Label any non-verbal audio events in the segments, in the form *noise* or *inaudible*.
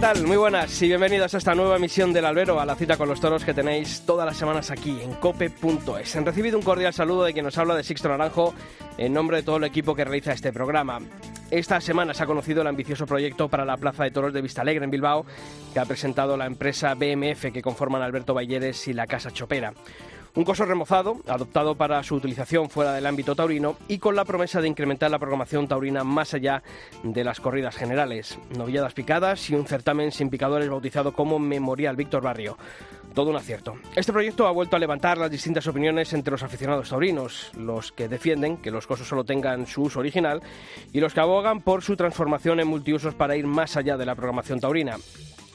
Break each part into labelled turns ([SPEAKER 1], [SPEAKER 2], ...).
[SPEAKER 1] Tal? Muy buenas y bienvenidos a esta nueva emisión del Albero, a la cita con los toros que tenéis todas las semanas aquí en cope.es. Han recibido un cordial saludo de quien nos habla de Sixto Naranjo en nombre de todo el equipo que realiza este programa. Esta semana se ha conocido el ambicioso proyecto para la Plaza de Toros de Vistalegre en Bilbao que ha presentado la empresa BMF que conforman Alberto Balleres y la Casa Chopera. Un coso remozado, adoptado para su utilización fuera del ámbito taurino y con la promesa de incrementar la programación taurina más allá de las corridas generales. Novilladas picadas y un certamen sin picadores bautizado como Memorial Víctor Barrio. Todo un acierto. Este proyecto ha vuelto a levantar las distintas opiniones entre los aficionados taurinos, los que defienden que los cosos solo tengan su uso original y los que abogan por su transformación en multiusos para ir más allá de la programación taurina.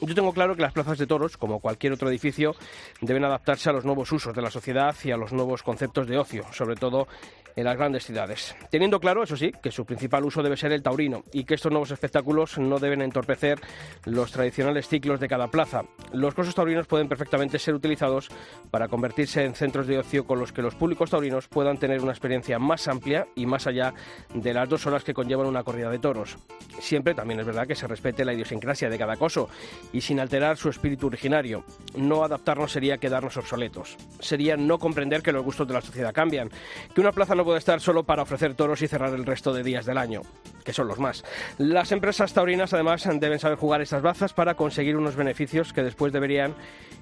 [SPEAKER 1] Yo tengo claro que las plazas de toros, como cualquier otro edificio, deben adaptarse a los nuevos usos de la sociedad y a los nuevos conceptos de ocio, sobre todo en las grandes ciudades. Teniendo claro, eso sí, que su principal uso debe ser el taurino y que estos nuevos espectáculos no deben entorpecer los tradicionales ciclos de cada plaza. Los cosos taurinos pueden perfectamente ser utilizados para convertirse en centros de ocio con los que los públicos taurinos puedan tener una experiencia más amplia y más allá de las dos horas que conllevan una corrida de toros. Siempre también es verdad que se respete la idiosincrasia de cada coso y sin alterar su espíritu originario. No adaptarnos sería quedarnos obsoletos. Sería no comprender que los gustos de la sociedad cambian, que una plaza no puede estar solo para ofrecer toros y cerrar el resto de días del año, que son los más. Las empresas taurinas además deben saber jugar estas bazas para conseguir unos beneficios que después deberían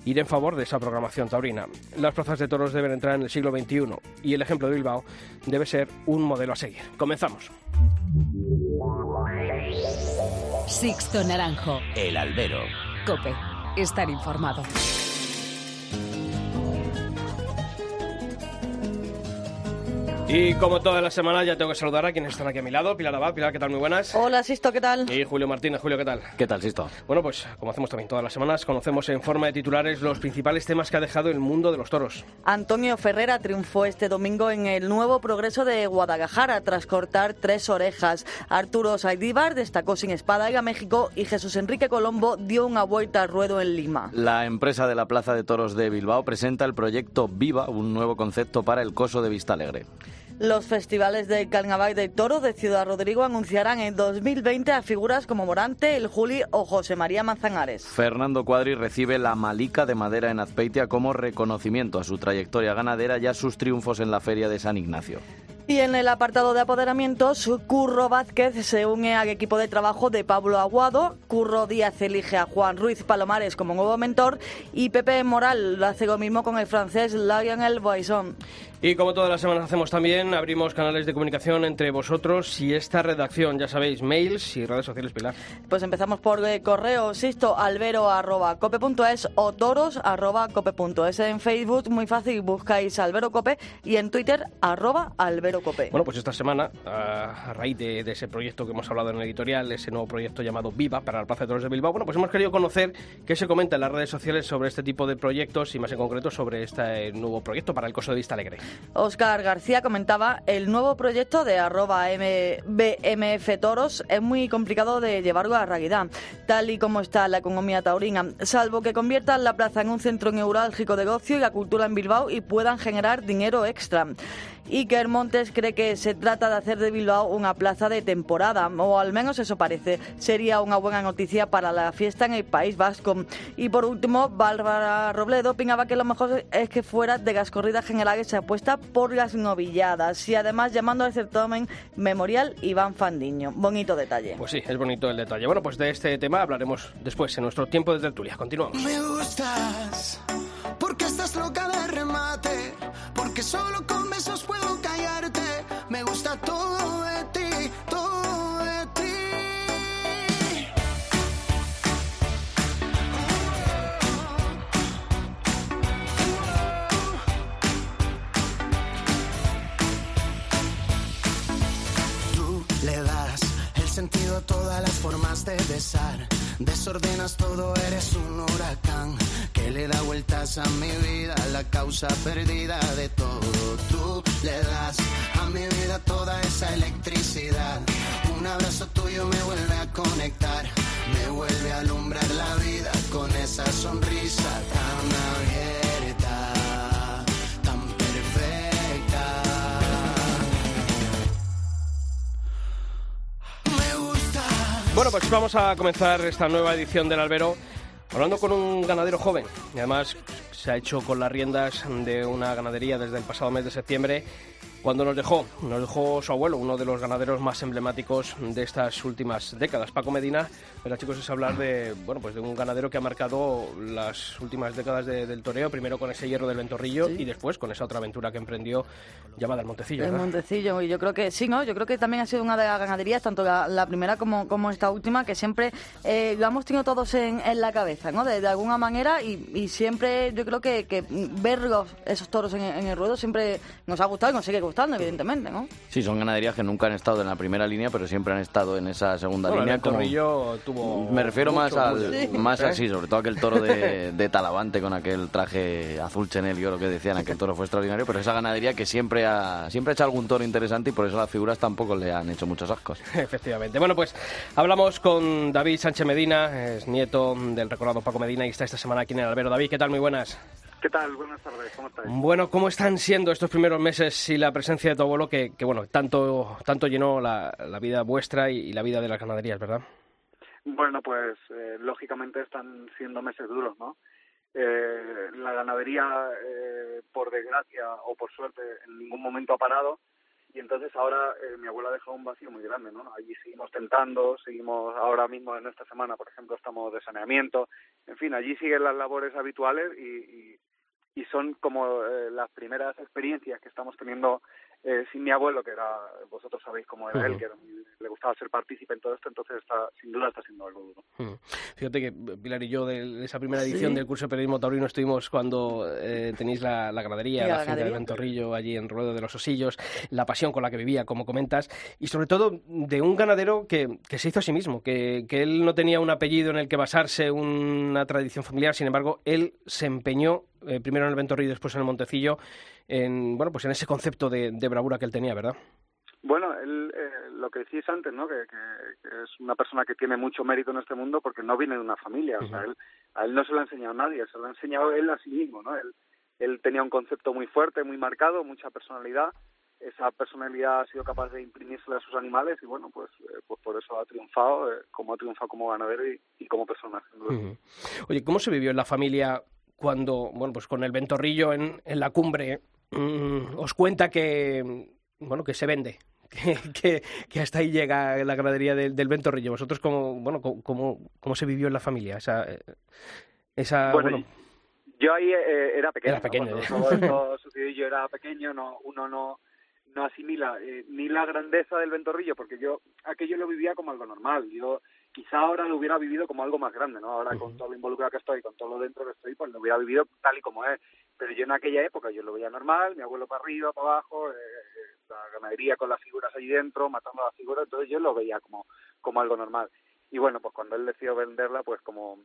[SPEAKER 1] ir en favor de esa programación taurina. Las plazas de toros deben entrar en el siglo XXI y el ejemplo de Bilbao debe ser un modelo a seguir. Comenzamos.
[SPEAKER 2] Sixto Naranjo.
[SPEAKER 3] El albero.
[SPEAKER 2] Cope. Estar informado.
[SPEAKER 1] Y como todas las semanas ya tengo que saludar a quienes están aquí a mi lado. Pilar Abad, Pilar, ¿qué tal? Muy buenas.
[SPEAKER 4] Hola, Sisto, ¿qué tal?
[SPEAKER 1] Y Julio Martínez, Julio, ¿qué tal?
[SPEAKER 5] ¿Qué tal, Sisto?
[SPEAKER 1] Bueno, pues como hacemos también todas las semanas, conocemos en forma de titulares los principales temas que ha dejado el mundo de los toros.
[SPEAKER 4] Antonio Ferrera triunfó este domingo en el nuevo progreso de Guadalajara tras cortar tres orejas. Arturo Saidíbar destacó sin espada a México y Jesús Enrique Colombo dio una vuelta al ruedo en Lima.
[SPEAKER 5] La empresa de la Plaza de Toros de Bilbao presenta el proyecto Viva, un nuevo concepto para el coso de Vistalegre.
[SPEAKER 4] Los festivales de Carnaval del Toro de Ciudad Rodrigo anunciarán en 2020 a figuras como Morante, El Juli o José María Manzanares.
[SPEAKER 5] Fernando Cuadri recibe la Malica de Madera en Azpeitia como reconocimiento a su trayectoria ganadera y a sus triunfos en la Feria de San Ignacio.
[SPEAKER 4] Y en el apartado de apoderamientos, Curro Vázquez se une al equipo de trabajo de Pablo Aguado, Curro Díaz elige a Juan Ruiz Palomares como nuevo mentor y Pepe Moral lo hace lo mismo con el francés Lionel Boisson.
[SPEAKER 1] Y como todas las semanas hacemos también, abrimos canales de comunicación entre vosotros y esta redacción, ya sabéis, mails y redes sociales, Pilar.
[SPEAKER 4] Pues empezamos por eh, correo, sisto, albero arroba cope.es o toros arroba cope.es. En Facebook, muy fácil, buscáis albero cope y en Twitter, arroba albero cope.
[SPEAKER 1] Bueno, pues esta semana, a, a raíz de, de, ese proyecto que hemos hablado en el editorial, ese nuevo proyecto llamado Viva para la Plaza de Toros de Bilbao, bueno, pues hemos querido conocer qué se comenta en las redes sociales sobre este tipo de proyectos y más en concreto sobre este nuevo proyecto para el coso de Vista Alegre.
[SPEAKER 4] Oscar García comentaba, el nuevo proyecto de arroba BMF Toros es muy complicado de llevarlo a realidad, tal y como está la economía taurina, salvo que conviertan la plaza en un centro neurálgico de negocio y la cultura en Bilbao y puedan generar dinero extra. Iker Montes cree que se trata de hacer de Bilbao una plaza de temporada, o al menos eso parece. Sería una buena noticia para la fiesta en el País Vasco. Y por último, Bárbara Robledo opinaba que lo mejor es que fuera de las corridas generales se apuesta por las novilladas y además llamando al certamen Memorial Iván Fandiño. Bonito detalle.
[SPEAKER 1] Pues sí, es bonito el detalle. Bueno, pues de este tema hablaremos después en nuestro tiempo de tertulia. Continuamos.
[SPEAKER 6] Me gustas porque estás loca de remate, solo con besos puedo callarte. Me gusta todo de ti, todo de ti. Tú le das el sentido a todas las formas de besar Desordenas todo, eres un huracán que le da vueltas a mi vida, la causa perdida de todo. Tú le das a mi vida toda esa electricidad. Un abrazo tuyo me vuelve a conectar, me vuelve a alumbrar la vida con esa sonrisa tan abierta,
[SPEAKER 1] Bueno, pues vamos a comenzar esta nueva edición del Albero hablando con un ganadero joven. Además se ha hecho con las riendas de una ganadería desde el pasado mes de septiembre cuando nos dejó, nos dejó su abuelo, uno de los ganaderos más emblemáticos de estas últimas décadas, Paco Medina. Pero chicos, es hablar de, bueno, pues de un ganadero que ha marcado las últimas décadas de- del toreo, primero con ese hierro del Ventorrillo y después con esa otra aventura que emprendió llamada el Montecillo.
[SPEAKER 4] El
[SPEAKER 1] ¿verdad?
[SPEAKER 4] Montecillo, y yo creo que sí, ¿no? Yo creo que también ha sido una de las ganaderías, tanto la, la primera como, como esta última, que siempre eh, lo hemos tenido todos en, en la cabeza, ¿no? De, de alguna manera, y, y siempre yo creo que, que ver los- esos toros en, en el ruedo siempre nos ha gustado y nos sigue gustando, evidentemente, ¿no?
[SPEAKER 5] Sí, son ganaderías que nunca han estado en la primera línea, pero siempre han estado en esa segunda
[SPEAKER 1] Bueno, el
[SPEAKER 5] línea. como-
[SPEAKER 1] Ventorrillo tuvo.
[SPEAKER 5] Me refiero más al
[SPEAKER 1] mucho, *laughs*
[SPEAKER 5] más
[SPEAKER 1] ¿eh?
[SPEAKER 5] así, sobre todo aquel toro de, *laughs* de Talavante con aquel traje azul Chanel y oro que decían, aquel toro fue extraordinario, pero esa ganadería que siempre ha siempre ha hecho algún toro interesante y por eso las figuras tampoco le han hecho muchos ascos. *laughs*
[SPEAKER 1] Efectivamente. Bueno, pues hablamos con David Sánchez Medina, es nieto del recordado Paco Medina y está esta semana aquí en el Albero. David, ¿qué tal? Muy buenas.
[SPEAKER 3] ¿Qué tal? Buenas tardes, ¿cómo estáis?
[SPEAKER 1] Bueno, ¿cómo están siendo estos primeros meses y la presencia de tu abuelo que, que, bueno, tanto, tanto llenó la, la vida vuestra y, y la vida de las ganaderías, ¿verdad?
[SPEAKER 3] Bueno, pues eh, lógicamente están siendo meses duros, ¿no? Eh, la ganadería, eh, por desgracia o por suerte, en ningún momento ha parado y entonces ahora eh, mi abuela ha dejado un vacío muy grande, ¿no? Allí seguimos tentando, seguimos ahora mismo en esta semana, por ejemplo, estamos de saneamiento, en fin, allí siguen las labores habituales y, y, y son como eh, las primeras experiencias que estamos teniendo eh, sin mi abuelo, que era, vosotros sabéis cómo era él, que era le gustaba ser partícipe en todo esto, entonces está, sin duda está siendo algo duro.
[SPEAKER 1] Fíjate que Pilar y yo de de esa primera edición
[SPEAKER 4] Sí.
[SPEAKER 1] del curso de periodismo taurino estuvimos cuando eh, tenéis la, la ganadería, la,
[SPEAKER 4] la
[SPEAKER 1] del
[SPEAKER 4] ganadería.
[SPEAKER 1] Ventorrillo, allí en Ruedo de los Osillos, la pasión con la que vivía, como comentas, y sobre todo de un ganadero que, que se hizo a sí mismo, que, que él no tenía un apellido en el que basarse, una tradición familiar, sin embargo, él se empeñó, eh, primero en el Ventorrillo y después en el Montecillo, en, bueno, pues en ese concepto de, de bravura que él tenía, ¿verdad?
[SPEAKER 3] Bueno, él, eh, lo que decís antes, ¿no? Que, que- que es una persona que tiene mucho mérito en este mundo porque no viene de una familia. O sea, él, a él no se lo ha enseñado nadie, se lo ha enseñado él a sí mismo, ¿no? Él, él tenía un concepto muy fuerte, muy marcado, mucha personalidad. Esa personalidad ha sido capaz de imprimírsela a sus animales y, bueno, pues, eh, pues por eso ha triunfado, eh, como ha triunfado como ganadero y, y como persona. sin duda.
[SPEAKER 1] Ujú. Oye, ¿cómo se vivió en la familia cuando, bueno, pues con el ventorrillo en, en la cumbre mm, os cuenta que, bueno, que se vende? *laughs* Que, que, que hasta ahí llega la ganadería del, del ventorrillo. ¿Vosotros cómo, bueno, cómo, cómo, se vivió en la familia? Esa, esa
[SPEAKER 3] Bueno,
[SPEAKER 1] bueno,
[SPEAKER 3] Yo ahí eh, era pequeño.
[SPEAKER 1] Era pequeño,
[SPEAKER 3] ¿no? Cuando todo esto *laughs* sucedió, yo era pequeño, no, uno no, no asimila eh, ni la grandeza del ventorrillo, porque yo aquello lo vivía como algo normal. Yo quizá ahora lo hubiera vivido como algo más grande, ¿no? Ahora con todo lo involucrado que estoy, con todo lo dentro que estoy, pues lo hubiera vivido tal y como es. Pero yo en aquella época yo lo veía normal, mi abuelo para arriba, para abajo, eh, eh, la ganadería con las figuras ahí dentro, matando a las figuras, entonces yo lo veía como, como algo normal. Y bueno, pues cuando él decidió venderla, pues como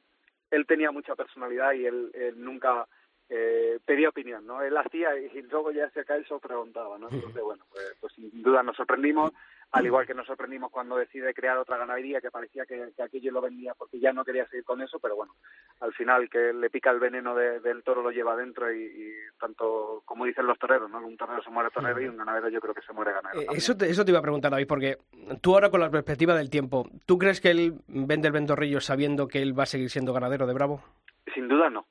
[SPEAKER 3] él tenía mucha personalidad y él, él nunca eh, pedía opinión, ¿no? Él hacía y luego ya se acaso preguntaba, ¿no? Entonces, bueno, pues, pues sin duda nos sorprendimos, al igual que nos sorprendimos cuando decide crear otra ganadería que parecía que, que aquello lo vendía porque ya no quería seguir con eso, pero bueno, al final que le pica el veneno de- del toro lo lleva adentro y, y tanto, como dicen los toreros, ¿no? Un torero se muere torero y un ganadero yo creo que se muere ganadero.
[SPEAKER 1] Eh. Eso te, eso te iba a preguntar, David, porque tú ahora con la perspectiva del tiempo, ¿tú crees que él vende el ventorrillo sabiendo que él va a seguir siendo ganadero de Bravo?
[SPEAKER 3] Sin duda no,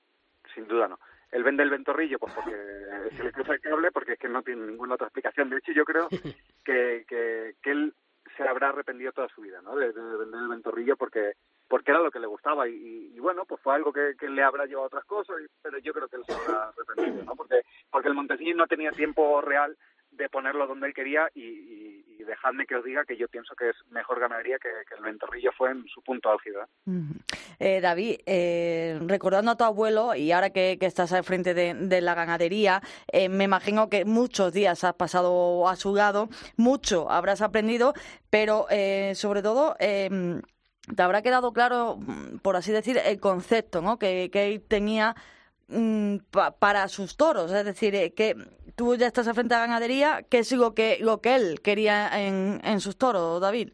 [SPEAKER 3] sin duda no. Él vende el ventorrillo pues porque *laughs* se le cruza el cable, porque es que no tiene ninguna otra explicación. De hecho, yo creo *laughs* que, que, que él se habrá arrepentido toda su vida, ¿no? De, de vender el ventorrillo porque porque era lo que le gustaba y, y- y, bueno, pues fue algo que, que le habrá llevado a otras cosas, y- pero yo creo que él se habrá arrepentido, ¿no? Porque porque el Montecillo no tenía tiempo real de ponerlo donde él quería y, y- dejadme que os diga que yo pienso que es mejor ganadería que, el Ventorrillo fue en su punto álgido.
[SPEAKER 4] Eh, David, eh, recordando a tu abuelo y ahora que, estás al frente de, la ganadería, eh, me imagino que muchos días has pasado a su lado, mucho habrás aprendido, pero eh, sobre todo em, te habrá quedado claro, por así decir, el concepto ¿no? que, que él tenía para sus toros, es decir, que tú ya estás al frente de la ganadería, ¿qué es lo que, lo que él quería en, en sus toros, David?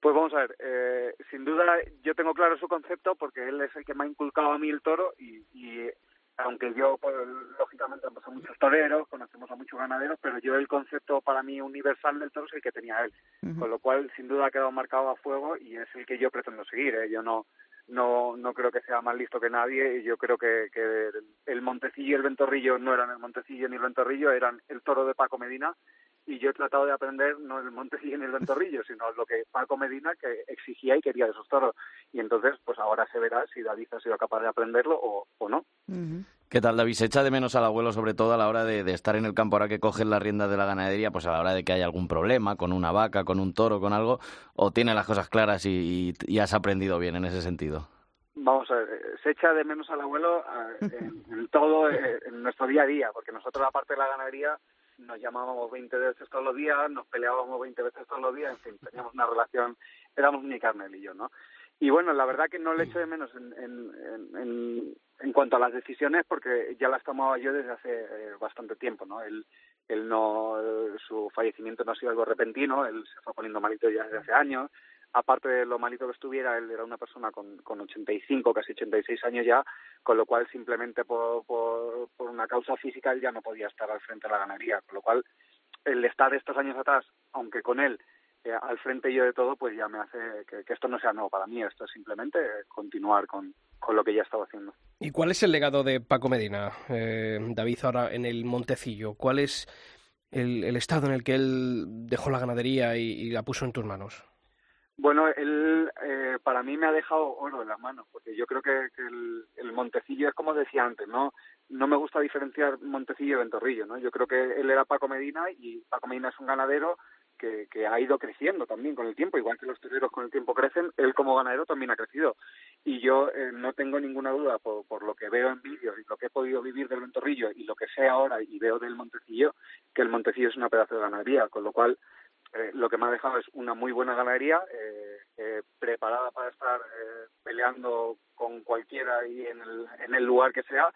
[SPEAKER 3] Pues vamos a ver, eh, sin duda yo tengo claro su concepto porque él es el que me ha inculcado a mí el toro y, y aunque yo, pues, lógicamente, hemos a muchos toreros, conocemos a muchos ganaderos, pero yo el concepto para mí universal del toro es el que tenía él, con lo cual sin duda ha quedado marcado a fuego y es el que yo pretendo seguir. ¿eh? Yo no, no, no creo que sea más listo que nadie y yo creo que, que el Montecillo y el Ventorrillo no eran el Montecillo ni el Ventorrillo, eran el toro de Paco Medina y yo he tratado de aprender no el Montecillo ni el Ventorrillo, *laughs* sino lo que Paco Medina que exigía y quería de esos toros. Y entonces, pues ahora se verá si David ha sido capaz de aprenderlo o, o no.
[SPEAKER 5] ¿Qué tal, David? ¿Se echa de menos al abuelo, sobre todo a la hora de, estar en el campo, ahora que cogen las riendas de la ganadería, pues a la hora de que haya algún problema con una vaca, con un toro, con algo? ¿O tiene las cosas claras y, has aprendido bien en ese sentido?
[SPEAKER 3] Vamos a ver, se echa de menos al abuelo en, todo, eh, en nuestro día a día, porque nosotros, aparte de la ganadería, nos llamábamos 20 veces todos los días, nos peleábamos 20 veces todos los días, en fin, teníamos una relación, éramos mi carne y yo, ¿no? Y bueno, la verdad que no le echo de menos en, en, en, en cuanto a las decisiones porque ya las tomaba yo desde hace eh, bastante tiempo, ¿no? Él, él no, su fallecimiento no ha sido algo repentino, él se fue poniendo malito ya desde hace años, aparte de lo malito que estuviera, él era una persona con, con 85, casi 86 años ya, con lo cual simplemente por, por, por una causa física él ya no podía estar al frente de la ganadería, con lo cual el estar estos años atrás, aunque con él eh, al frente yo de todo, pues ya me hace que, esto no sea nuevo para mí, esto es simplemente continuar con, con lo que ya estaba haciendo.
[SPEAKER 1] ¿Y cuál es el legado de Paco Medina, eh, David, ahora en el Montecillo? ¿Cuál es el, el, estado en el que él dejó la ganadería y la puso en tus manos?
[SPEAKER 3] Bueno, él eh, para mí me ha dejado oro en las manos, porque yo creo que, el, Montecillo es como decía antes, ¿no? No me gusta diferenciar Montecillo y Ventorrillo, ¿no? Yo creo que él era Paco Medina y Paco Medina es un ganadero que, que ha ido creciendo también con el tiempo, igual que los toreros con el tiempo crecen, él como ganadero también ha crecido. Y yo eh, no tengo ninguna duda por, por lo que veo en vídeos y lo que he podido vivir del Ventorrillo y lo que sé ahora y veo del Montecillo, que el Montecillo es una pedazo de ganadería, con lo cual eh, lo que me ha dejado es una muy buena ganadería, eh, eh, preparada para estar peleando con cualquiera y en el, en el lugar que sea,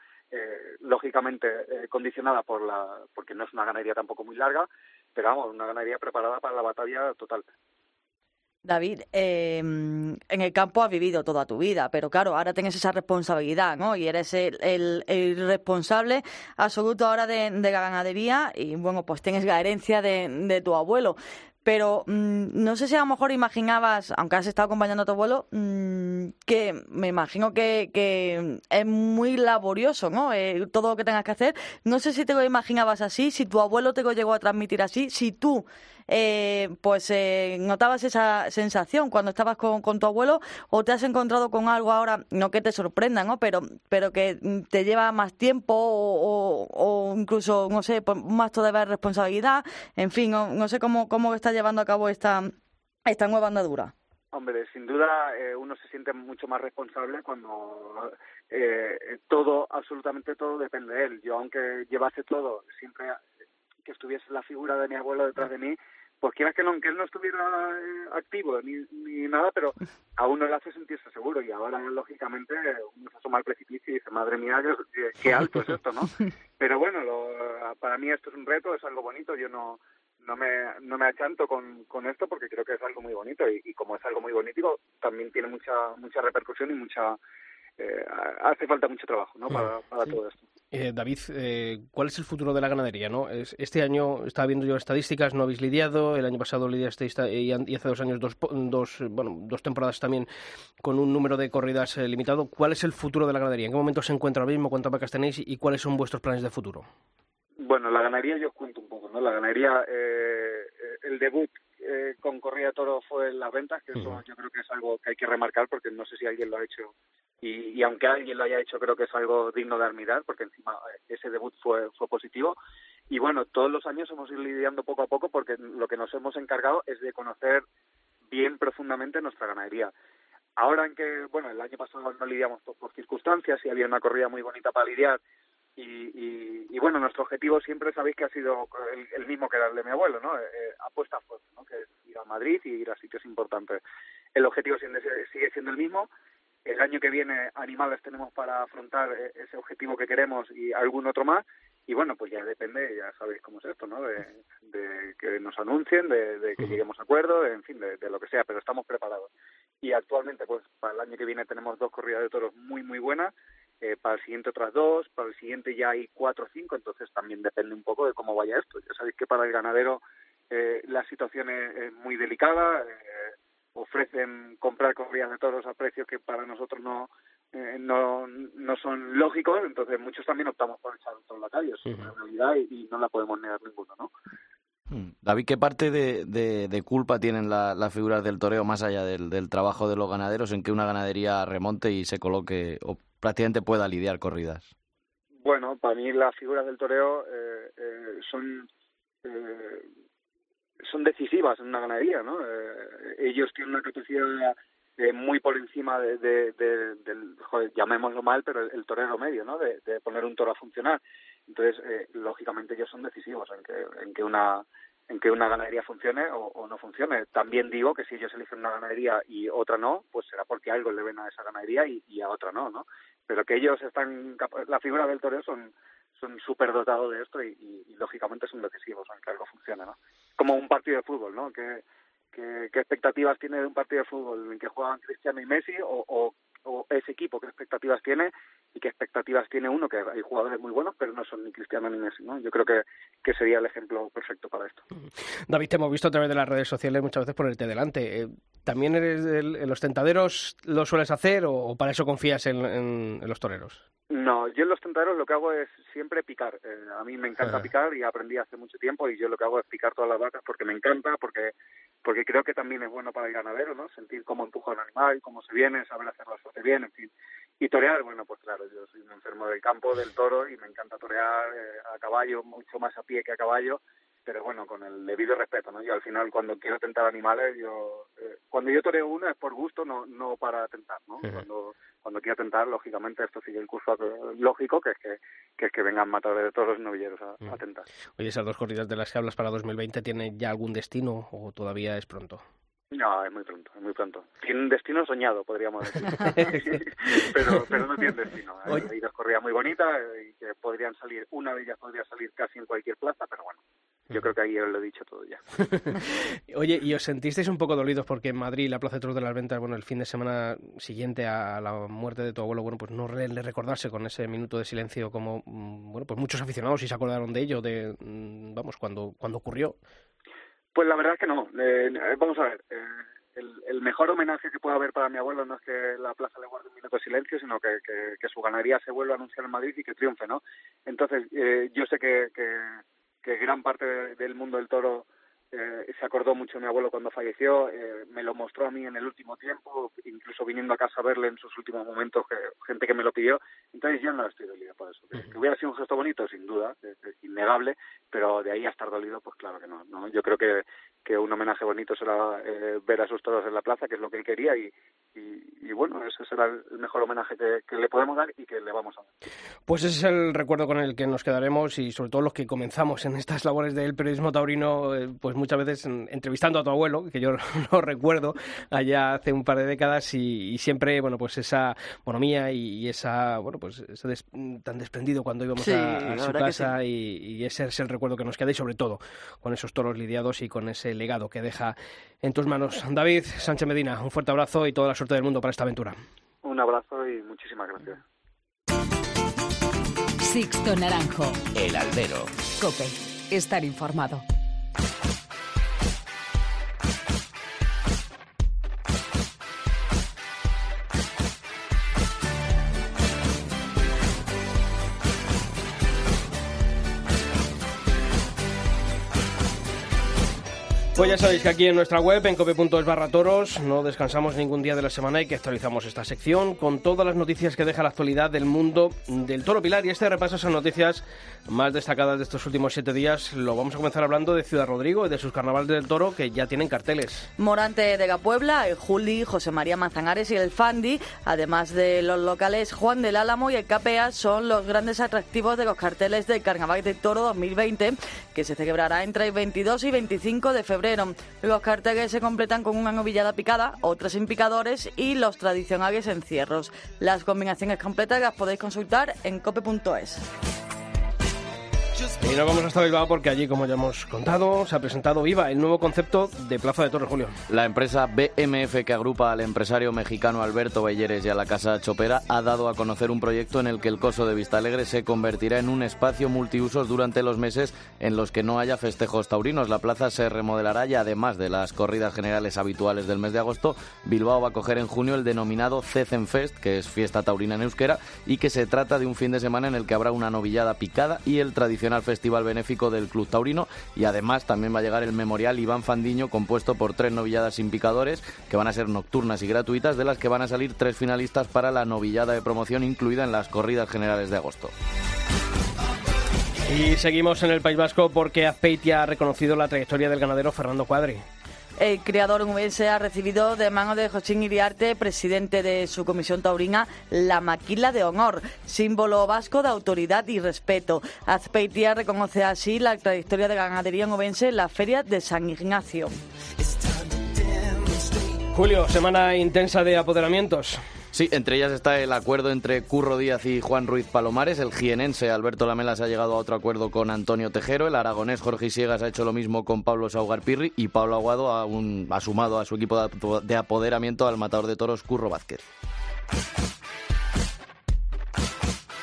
[SPEAKER 3] lógicamente condicionada por la, porque no es una ganadería tampoco muy larga, pero vamos, una ganadería preparada para la batalla total.
[SPEAKER 4] David, en el campo has vivido toda tu vida, pero claro, ahora tienes esa responsabilidad, ¿no? Y eres el, el, el responsable absoluto ahora de, de, la ganadería y, bueno, pues tienes la herencia de, de tu abuelo pero mm, no sé si a lo mejor imaginabas, aunque has estado acompañando a tu abuelo, mm, que me imagino que, es muy laborioso, ¿no? Eh, todo lo que tengas que hacer. No sé si te lo imaginabas así, si tu abuelo te lo llegó a transmitir así, si tú eh, pues eh, notabas esa sensación cuando estabas con, con, tu abuelo o te has encontrado con algo ahora, no que te sorprenda, ¿no? Pero, pero que te lleva más tiempo o, o, incluso, no sé, pues, más todavía responsabilidad. En fin, no, no sé cómo, cómo está llevando a cabo esta, esta nueva andadura.
[SPEAKER 3] Hombre, sin duda eh, uno se siente mucho más responsable cuando eh, todo, absolutamente todo depende de él. Yo, aunque llevase todo, siempre que estuviese la figura de mi abuelo detrás de mí, pues quieras que no, que él no estuviera eh, activo ni, ni nada, pero a uno le hace sentirse seguro. Y ahora, lógicamente, uno se asoma al precipicio y dice, madre mía, qué, qué alto es esto, ¿no? *laughs* Pero bueno, lo, para mí esto es un reto, es algo bonito, yo no no me, no me achanto con, con esto porque creo que es algo muy bonito y, y como es algo muy bonito también tiene mucha mucha repercusión y mucha eh, hace falta mucho trabajo ¿no? para, para todo esto.
[SPEAKER 1] Eh, David, eh, ¿cuál es el futuro de la ganadería? ¿no? Este año estaba viendo yo estadísticas, no habéis lidiado, el año pasado lidiaste y hace dos años dos, dos, bueno, dos temporadas también con un número de corridas eh, limitado. ¿Cuál es el futuro de la ganadería? ¿En qué momento se encuentra ahora mismo? ¿Cuántas vacas tenéis y cuáles son vuestros planes de futuro?
[SPEAKER 3] Bueno, la ganadería yo os cuento un poco, ¿no? La ganadería, eh, el debut eh, con Corrida Toro fue en las ventas, que eso yo creo que es algo que hay que remarcar porque no sé si alguien lo ha hecho y, aunque alguien lo haya hecho creo que es algo digno de admirar porque encima eh, ese debut fue, positivo y bueno, todos los años hemos ido lidiando poco a poco porque lo que nos hemos encargado es de conocer bien profundamente nuestra ganadería. Ahora en que, bueno, el año pasado no lidiamos por, circunstancias y había una corrida muy bonita para lidiar y, y, bueno, nuestro objetivo siempre sabéis que ha sido el, mismo que el de mi abuelo, ¿no? Eh, eh apuesta fuerte, ¿no? Que es ir a Madrid y ir a sitios importantes. El objetivo sigue siendo el mismo. El año que viene animales tenemos para afrontar eh, ese objetivo que queremos y algún otro más y bueno, pues ya depende, ya sabéis cómo es esto, ¿no? De, que nos anuncien, de, que lleguemos a acuerdo, en fin, de, lo que sea, pero estamos preparados. Y actualmente, pues para el año que viene tenemos dos corridas de toros muy, muy buenas, eh, para el siguiente otras dos, para el siguiente ya hay cuatro o cinco, entonces también depende un poco de cómo vaya esto. Ya sabéis que para el ganadero eh, la situación es, muy delicada, eh, ofrecen comprar corridas de toros a precios que para nosotros no eh, no, no son lógicos, entonces muchos también optamos por echar la calle, es una realidad y, no la podemos negar ninguno, ¿no?
[SPEAKER 5] Hmm. David, ¿qué parte de, de, culpa tienen las figuras del toreo más allá del, del, trabajo de los ganaderos en que una ganadería remonte y se coloque o prácticamente pueda lidiar corridas?
[SPEAKER 3] Bueno, para mí las figuras del toreo eh, eh, son eh, son decisivas en una ganadería, ¿no? Eh, ellos tienen una capacidad eh, muy por encima de, del, joder, llamémoslo mal, pero el, torero medio, ¿no? De, poner un toro a funcionar. Entonces, eh, lógicamente ellos son decisivos en que, en que una en que una ganadería funcione o, no funcione. También digo que si ellos eligen una ganadería y otra no, pues será porque algo le ven a esa ganadería y, a otra no, ¿no? Pero que ellos están, la figura del torero son son súper dotados de esto y, lógicamente son decisivos en que algo funcione, ¿no? Como un partido de fútbol, ¿no? Que ¿Qué, expectativas tiene de un partido de fútbol en que juegan Cristiano y Messi o, ese equipo qué expectativas tiene y qué expectativas tiene uno que hay jugadores muy buenos pero no son ni Cristiano ni Messi no yo creo que, que sería el ejemplo perfecto para esto.
[SPEAKER 1] David te hemos visto a través de las redes sociales muchas veces ponerte delante. Eh, también eres de los tentaderos lo sueles hacer o, para eso confías en los toreros
[SPEAKER 3] no, yo en los tentaderos lo que hago es siempre picar. Eh, a mí me encanta picar y aprendí hace mucho tiempo y yo lo que hago es picar todas las vacas porque me encanta, porque porque creo que también es bueno para el ganadero, ¿no? Sentir cómo empuja un animal, cómo se viene, saber hacer las cosas bien, en fin. Y torear, bueno, pues claro, yo soy un enfermo del campo, del toro y me encanta torear eh, a caballo, mucho más a pie que a caballo pero bueno, con el debido respeto, ¿no? Yo al final cuando quiero tentar animales, yo eh, cuando yo toreo uno es por gusto, no no para tentar, ¿no? Cuando cuando quiero tentar, lógicamente esto sigue el curso lógico, que es que, que es que vengan matadores de todos los novilleros a, a, tentar.
[SPEAKER 1] Oye, esas dos corridas de las que hablas para 2020, ¿tienen ya algún destino o todavía es pronto?
[SPEAKER 3] No, es muy pronto, es muy pronto. Tiene un destino soñado, podríamos decir. *laughs* pero, pero no tiene destino. Hay dos corridas muy bonitas y que podrían salir, una de ellas podría salir casi en cualquier plaza, pero bueno, yo creo que ahí os lo he dicho todo ya. *laughs*
[SPEAKER 1] Oye, ¿y os sentisteis un poco dolidos porque en Madrid, la Plaza de Toros de las Ventas, bueno, el fin de semana siguiente a la muerte de tu abuelo, bueno, pues no le recordarse con ese minuto de silencio como, mm, bueno, pues muchos aficionados sí se acordaron de ello, de, mm, vamos, cuando, cuando ocurrió?
[SPEAKER 3] Pues la verdad es que no. Eh, vamos a ver, eh, el, mejor homenaje que pueda haber para mi abuelo no es que la plaza le guarde un minuto de silencio, sino que, que, su ganadería se vuelva a anunciar en Madrid y que triunfe, ¿no? Entonces, eh, yo sé que, que que gran parte del mundo del toro eh, se acordó mucho de mi abuelo cuando falleció, eh, me lo mostró a mí en el último tiempo, incluso viniendo a casa a verle en sus últimos momentos, que, gente que me lo pidió, entonces yo no estoy dolido por eso. Que, hubiera sido un gesto bonito, sin duda, es, innegable, pero de ahí a estar dolido, pues claro que no. ¿no? Yo creo que, que un homenaje bonito será eh, ver a sus toros en la plaza, que es lo que él quería, y, y, bueno, ese será el mejor homenaje que, le podemos dar y que le vamos a dar.
[SPEAKER 1] Pues ese es el recuerdo con el que nos quedaremos y sobre todo los que comenzamos en estas labores del periodismo taurino, pues muchas veces entrevistando a tu abuelo, que yo *laughs* lo recuerdo allá hace un par de décadas y, siempre, bueno, pues esa bonomía y, esa, bueno, pues ese tan desprendido cuando íbamos a, su casa y, ese es el recuerdo que nos queda y sobre todo con esos toros lidiados y con ese legado que deja en tus manos. David Sánchez Medina, un fuerte abrazo y toda la suerte del mundo para esta aventura.
[SPEAKER 3] Un abrazo y muchísimas gracias.
[SPEAKER 2] Sixto Naranjo.
[SPEAKER 5] El Albero.
[SPEAKER 2] Cope. Estar informado.
[SPEAKER 1] Pues ya sabéis que aquí en nuestra web, en cope.es barra toros, no descansamos ningún día de la semana y que actualizamos esta sección con todas las noticias que deja la actualidad del mundo del toro pilar. Y este repaso esas noticias más destacadas de estos últimos siete días lo vamos a comenzar hablando de Ciudad Rodrigo y de sus carnavales del toro que ya tienen carteles.
[SPEAKER 4] Morante de Gapuebla, el Juli, José María Manzanares y el Fandi, además de los locales Juan del Álamo y el KPA, son los grandes atractivos de los carteles del Carnaval del Toro 2020 que se celebrará entre el 22 y 25 de febrero los carteles se completan con una novillada picada, otras sin picadores y los tradicionales encierros. Las combinaciones completas las podéis consultar en cope.es.
[SPEAKER 1] Y nos vamos hasta Bilbao porque allí, como ya hemos contado, se ha presentado Viva, el nuevo concepto de Plaza de Torre Julio.
[SPEAKER 5] La empresa BMF, que agrupa al empresario mexicano Alberto Belleres y a la Casa Chopera, ha dado a conocer un proyecto en el que el coso de Vista Alegre se convertirá en un espacio multiusos durante los meses en los que no haya festejos taurinos. La plaza se remodelará y además de las corridas generales habituales del mes de agosto, Bilbao va a coger en junio el denominado Cecenfest, que es fiesta taurina en euskera, y que se trata de un fin de semana en el que habrá una novillada picada y el tradicional al Festival Benéfico del Club Taurino y además también va a llegar el Memorial Iván Fandiño compuesto por tres novilladas sin picadores que van a ser nocturnas y gratuitas de las que van a salir tres finalistas para la novillada de promoción incluida en las corridas generales de agosto.
[SPEAKER 1] Y seguimos en el País Vasco porque Azpeitia ha reconocido la trayectoria del ganadero Fernando Cuadri.
[SPEAKER 4] El creador se ha recibido de mano de Jochín Iriarte, presidente de su comisión taurina, la maquila de honor, símbolo vasco de autoridad y respeto. Azpeitia reconoce así la trayectoria de ganadería novense en la Feria de San Ignacio.
[SPEAKER 1] Julio, semana intensa de apoderamientos.
[SPEAKER 5] Sí, entre ellas está el acuerdo entre Curro Díaz y Juan Ruiz Palomares. El jienense Alberto Lamelas ha llegado a otro acuerdo con Antonio Tejero. El aragonés Jorge Isiegas ha hecho lo mismo con Pablo Saugar-Pirri. Y Pablo Aguado ha, ha sumado a su equipo de apoderamiento al matador de toros Curro Vázquez.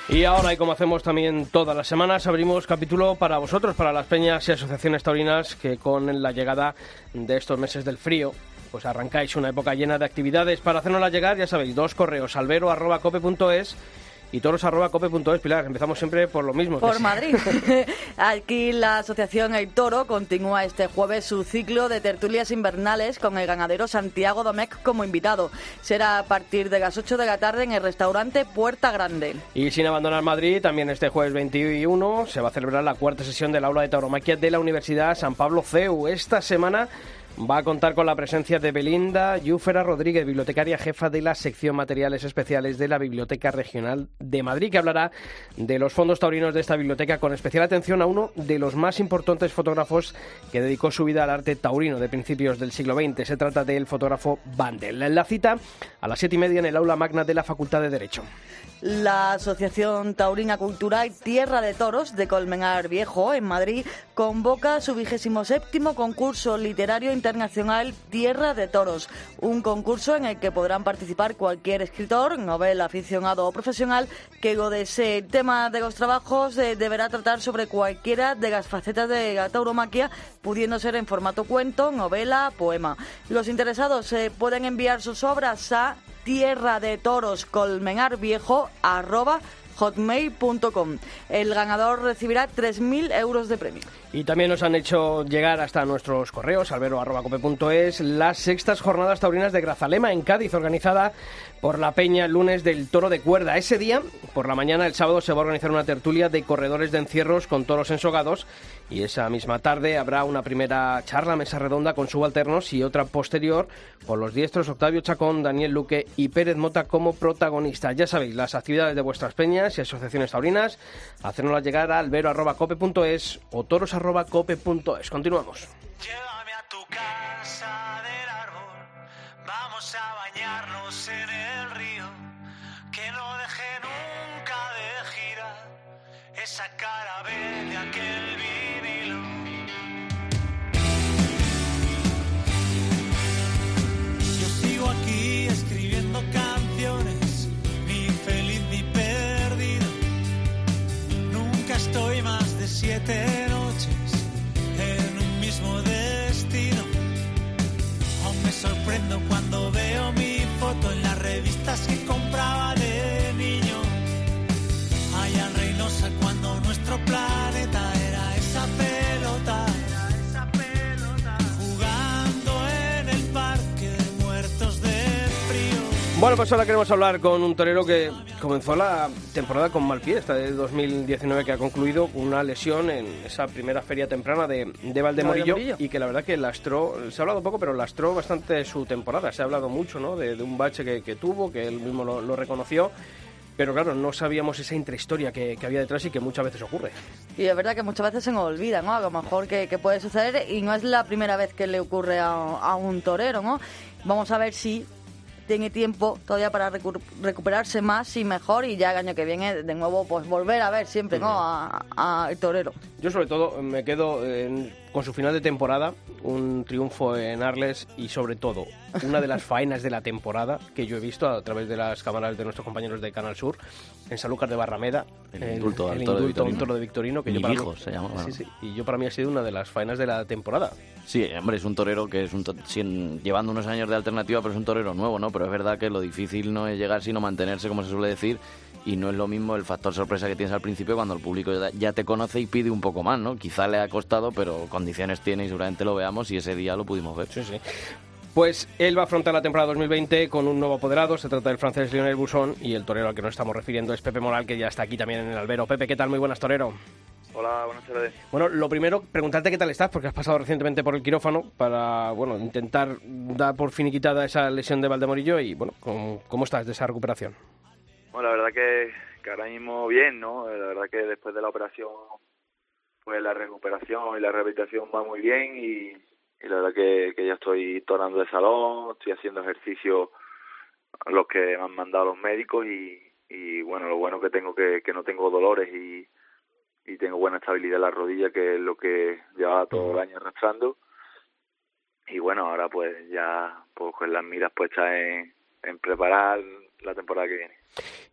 [SPEAKER 1] Y ahora, y como hacemos también todas las semanas, abrimos capítulo para vosotros, para las peñas y asociaciones taurinas que con la llegada de estos meses del frío pues arrancáis una época llena de actividades. Para hacernosla llegar, ya sabéis, dos correos, albero.cope.es y toros.cope.es, Pilar. Empezamos siempre por lo mismo.
[SPEAKER 4] Por Madrid. *laughs* Aquí la Asociación El Toro continúa este jueves su ciclo de tertulias invernales con el ganadero Santiago Domecq como invitado. Será a partir de las 8 de la tarde en el restaurante Puerta Grande.
[SPEAKER 1] Y sin abandonar Madrid, también este jueves 21 se va a celebrar la cuarta sesión del aula de tauromaquia de la Universidad San Pablo CEU. Esta semana va a contar con la presencia de Belinda Yúfera Rodríguez, bibliotecaria jefa de la sección Materiales Especiales de la Biblioteca Regional de Madrid, que hablará de los fondos taurinos de esta biblioteca con especial atención a uno de los más importantes fotógrafos que dedicó su vida al arte taurino de principios del siglo XX. Se trata del fotógrafo Bandel. La cita a las siete y media en el aula magna de la Facultad de Derecho.
[SPEAKER 4] La Asociación Taurina Cultural Tierra de Toros de Colmenar Viejo, en Madrid, convoca su vigésimo séptimo concurso literario internacional Tierra de Toros, un concurso en el que podrán participar cualquier escritor, novela, aficionado o profesional que lo desee. El tema de los trabajos eh, deberá tratar sobre cualquiera de las facetas de la tauromaquia, pudiendo ser en formato cuento, novela, poema. Los interesados eh, pueden enviar sus obras a tierra de toros colmenar viejo arroba hotmail.com. El ganador recibirá 3.000 euros de premio.
[SPEAKER 1] Y también nos han hecho llegar hasta nuestros correos, albero.cope.es, las sextas jornadas taurinas de Grazalema en Cádiz, organizada por la Peña el lunes del Toro de Cuerda. Ese día, por la mañana, el sábado, se va a organizar una tertulia de corredores de encierros con toros ensogados y esa misma tarde habrá una primera charla, mesa redonda con subalternos y otra posterior con los diestros Octavio Chacón, Daniel Luque y Pérez Mota como protagonistas. Ya sabéis, las actividades de vuestras peñas y asociaciones taurinas, hacernoslas llegar a albero.cope.es o toros.cope.es. Continuamos.
[SPEAKER 7] Llévame a tu casa árbol, vamos a bañarnos en el río, que no deje nunca de girar esa cara de aquel vinilo. Yo sigo aquí escribiendo canciones, ni feliz ni perdido. Nunca estoy más de siete noches sorprendo cuando veo mi foto en las revistas que compraba de niño. Allá en Reynosa cuando nuestro planeta era esa pelota.
[SPEAKER 1] Bueno, pues ahora queremos hablar con un torero que comenzó la temporada con mal pie, esta de 2019 que ha concluido con una lesión en esa primera feria temprana de, de Valdemorillo, y que la verdad que lastró, se ha hablado poco, pero lastró bastante su temporada. Se ha hablado mucho ¿no? de, de un bache que, que tuvo, que él mismo lo, lo reconoció, pero claro, no sabíamos esa intrahistoria que, que había detrás y que muchas veces ocurre.
[SPEAKER 4] Y es verdad que muchas veces se nos olvida, ¿no? A lo mejor que, que puede suceder y no es la primera vez que le ocurre a, a un torero, ¿no? Vamos a ver si tiene tiempo todavía para recu- recuperarse más y mejor y ya el año que viene de nuevo pues volver a ver siempre, ¿no? A- a- Al torero.
[SPEAKER 1] Yo sobre todo me quedo en- con su final de temporada, un triunfo en Arles y sobre todo una de las *laughs* faenas de la temporada que yo he visto a través de las cámaras de nuestros compañeros de Canal Sur en Sanlúcar de Barrameda.
[SPEAKER 5] El indulto al
[SPEAKER 1] el
[SPEAKER 5] toro de
[SPEAKER 1] indulto un
[SPEAKER 5] Victorino.
[SPEAKER 1] toro de Victorino. Que
[SPEAKER 5] Mi
[SPEAKER 1] yo para mí-
[SPEAKER 5] hijo se llama,
[SPEAKER 1] Sí,
[SPEAKER 5] bueno.
[SPEAKER 1] sí, y yo para mí ha sido una de las faenas de la temporada.
[SPEAKER 5] Sí, hombre, es un torero que es un to- sin- llevando unos años de alternativa, pero es un torero nuevo, ¿no? Pero es verdad que lo difícil no es llegar, sino mantenerse, como se suele decir, y no es lo mismo el factor sorpresa que tienes al principio cuando el público ya, ya te conoce y pide un poco más, ¿no? Quizá le ha costado, pero condiciones tiene y seguramente lo veamos y ese día lo pudimos ver.
[SPEAKER 1] Sí, sí. Pues él va a afrontar la temporada 2020 con un nuevo apoderado. Se trata del francés Lionel Busson y el torero al que nos estamos refiriendo es Pepe Moral, que ya está aquí también en el albero. Pepe, ¿qué tal? Muy buenas, torero.
[SPEAKER 3] Hola, buenas tardes.
[SPEAKER 1] Bueno, lo primero, preguntarte qué tal estás, porque has pasado recientemente por el quirófano para, bueno, intentar dar por finiquitada esa lesión de Valdemorillo y, bueno, ¿cómo, cómo estás de esa recuperación?
[SPEAKER 8] Bueno, la verdad que, que ahora mismo bien, ¿no? La verdad que después de la operación, pues la recuperación y la rehabilitación va muy bien y, y la verdad que, que ya estoy tornando de salón, estoy haciendo ejercicio los que me han mandado los médicos y, y bueno, lo bueno que tengo que, que no tengo dolores y, y tengo buena estabilidad en la rodilla, que es lo que llevaba todo el año arrastrando. Y bueno, ahora pues ya pues con las miras puestas en, en preparar la temporada que viene.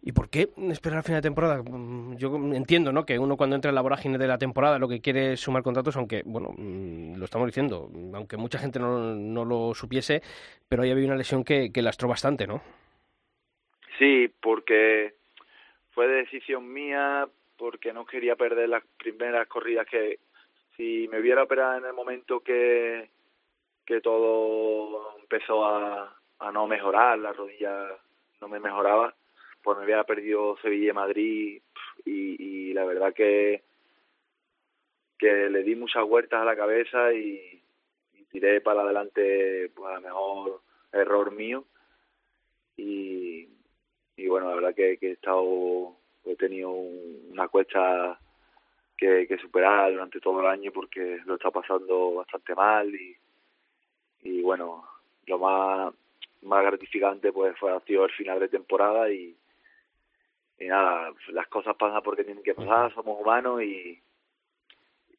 [SPEAKER 1] ¿Y por qué esperar al final de temporada? Mm, Yo entiendo, ¿no? Que uno cuando entra en la vorágine de la temporada lo que quiere es sumar contratos, aunque, bueno, mm, lo estamos diciendo, aunque mucha gente no, no lo supiese, pero ahí había una lesión que, que lastró bastante, ¿no?
[SPEAKER 8] Sí, porque fue decisión mía, porque no quería perder las primeras corridas que si me hubiera operado en el momento que, que todo empezó a, a no mejorar, la rodilla no me mejoraba, pues me hubiera perdido Sevilla y Madrid y, la verdad que que le di muchas vueltas a la cabeza y, tiré para adelante pues a lo mejor error mío. Y, y bueno la verdad que, he estado he tenido un- una cuesta que, que superar durante todo el año porque lo está pasando bastante mal y, y bueno lo más más gratificante pues fue ha el final de temporada y, y nada las cosas pasan porque tienen que pasar somos humanos y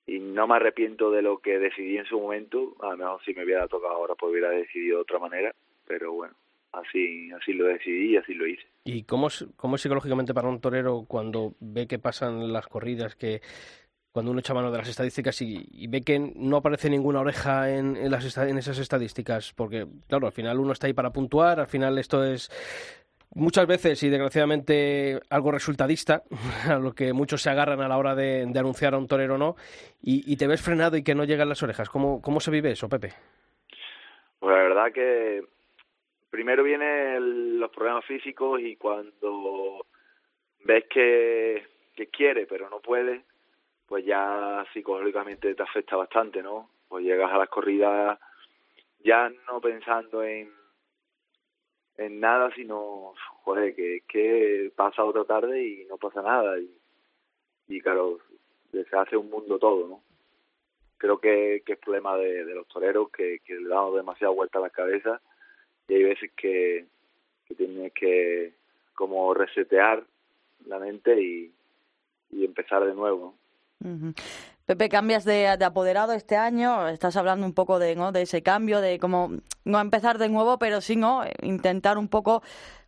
[SPEAKER 8] y no me arrepiento de lo que decidí en su momento. A lo mejor si me hubiera tocado ahora pues hubiera decidido de otra manera pero bueno así así lo decidí y así lo hice.
[SPEAKER 1] ¿Y cómo es, cómo es psicológicamente para un torero cuando ve que pasan las corridas, que cuando uno echa mano de las estadísticas y, ve que no aparece ninguna oreja en, en, las, en esas estadísticas? Porque, claro, al final uno está ahí para puntuar, al final esto es muchas veces y desgraciadamente algo resultadista, *laughs* a lo que muchos se agarran a la hora de, anunciar a un torero o no, y, te ves frenado y que no llegan las orejas. ¿Cómo, cómo se vive eso, Pepe?
[SPEAKER 8] Pues la verdad que primero vienen los problemas físicos y cuando ves que quiere pero no puede, pues ya psicológicamente te afecta bastante, ¿no? Pues llegas a las corridas ya no pensando en en nada, sino, joder, que, que pasa otra tarde y no pasa nada. Y, y claro, se hace un mundo todo, ¿no? Creo que, que es problema de, los toreros, que, que le damos demasiada vuelta a la cabeza y hay veces que, que tienes que como resetear la mente y, y empezar de nuevo. ¿no?
[SPEAKER 4] Pepe, cambias de, de apoderado este año, estás hablando un poco de, ¿no? de ese cambio, de cómo no empezar de nuevo, pero sí no intentar un poco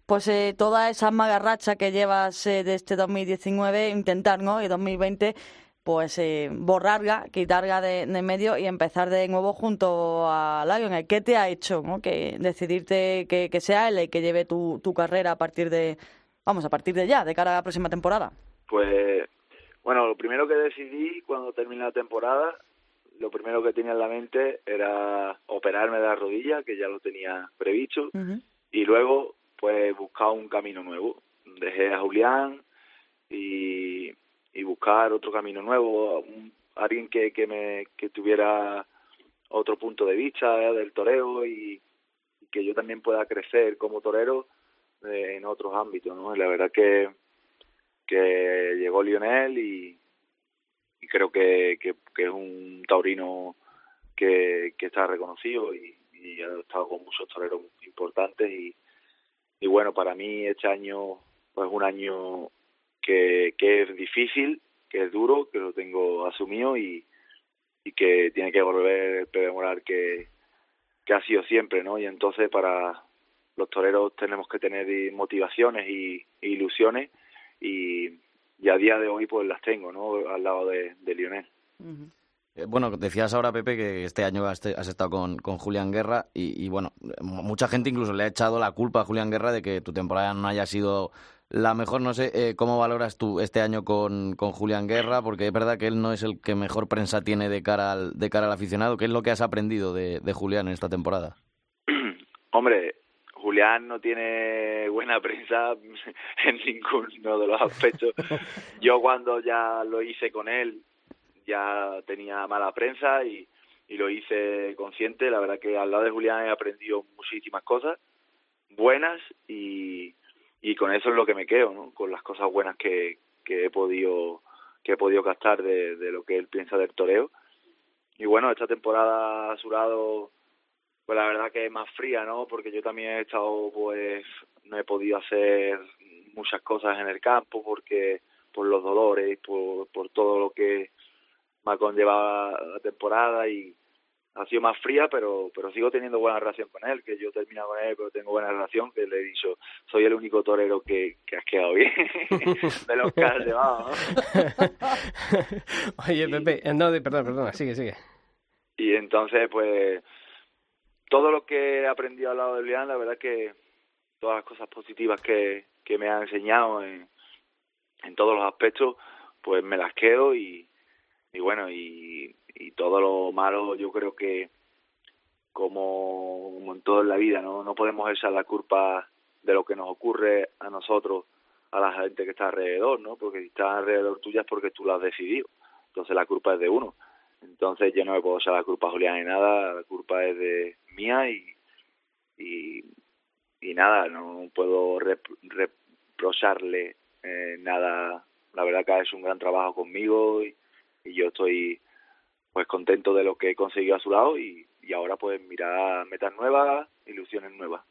[SPEAKER 4] pues eh, toda esa magarracha que llevas eh, de este 2019, intentar, ¿no? Y 2020 pues eh, borrarla, quitarla de, de medio y empezar de nuevo junto a Lionel. ¿Qué te ha hecho ¿no? que decidirte que, que sea él el que lleve tu, tu carrera a partir de, vamos, a partir de ya, de cara a la próxima temporada?
[SPEAKER 8] Pues bueno, lo primero que decidí cuando terminé la temporada, lo primero que tenía en la mente era operarme de la rodilla, que ya lo tenía previsto, y luego pues buscar un camino nuevo. Dejé a Julián y, y buscar otro camino nuevo, alguien que, que me que tuviera otro punto de vista del toreo y, que yo también pueda crecer como torero eh, en otros ámbitos, ¿no? La verdad que que llegó Lionel y, y creo que, que, es un taurino que, está reconocido y, y ha estado con muchos toreros importantes y, y bueno, para mí este año pues un año que, que es difícil, que es duro, que lo tengo asumido y, y que tiene que volver el Pepe que, que ha sido siempre, ¿no? Y entonces para los toreros tenemos que tener motivaciones y, ilusiones y, y, a día de hoy pues las tengo, ¿no? Al lado de, de Lionel.
[SPEAKER 5] Eh, bueno, decías ahora, Pepe, que este año has, estado con, con, Julián Guerra y, bueno, mucha gente incluso le ha echado la culpa a Julián Guerra de que tu temporada no haya sido la mejor. No sé eh, cómo valoras tú este año con, con Julián Guerra, porque es verdad que él no es el que mejor prensa tiene de cara al, de cara al aficionado. ¿Qué es lo que has aprendido de, de Julián en esta temporada? *clears throat*
[SPEAKER 8] Hombre, Julián no tiene buena prensa *laughs* en ninguno de los aspectos. *laughs* Yo cuando ya lo hice con él, ya tenía mala prensa y, y lo hice consciente. La verdad que al lado de Julián he aprendido muchísimas cosas buenas y, y con eso es lo que me quedo, ¿no? con las cosas buenas que, que he podido que he podido captar de, de lo que él piensa del toreo. Y bueno, esta temporada a su lado, pues la verdad que es más fría, ¿no? Porque yo también he estado, pues, no he podido hacer muchas cosas en el campo porque por los dolores, por, por todo lo que me ha conllevado la temporada y ha sido más fría, pero pero sigo teniendo buena relación con él, que yo termino con él, pero tengo buena relación, que le he dicho, soy el único torero que, que has quedado bien *laughs* de los que has llevado. *laughs*
[SPEAKER 1] Oye, Pepe, eh, no, perdón, perdón, sigue, sigue.
[SPEAKER 8] Y entonces, pues, todo lo que he aprendido al lado de Lian, la verdad que todas las cosas positivas que, que me ha enseñado en, en todos los aspectos, pues me las quedo y, y bueno, y, y todo lo malo yo creo que como, en todo en la vida, ¿no? No podemos echar la culpa de lo que nos ocurre a nosotros, a la gente que está alrededor, ¿no? Porque si está alrededor tuya es porque tú lo has decidido. Entonces la culpa es de uno. Entonces yo no me puedo echar la culpa a Julián ni nada, la culpa es de mía y, nada, no puedo reprocharle eh, nada. La verdad que ha hecho un gran trabajo conmigo y, yo estoy pues contento de lo que he conseguido a su lado y, y ahora pues mirar metas nuevas, ilusiones nuevas.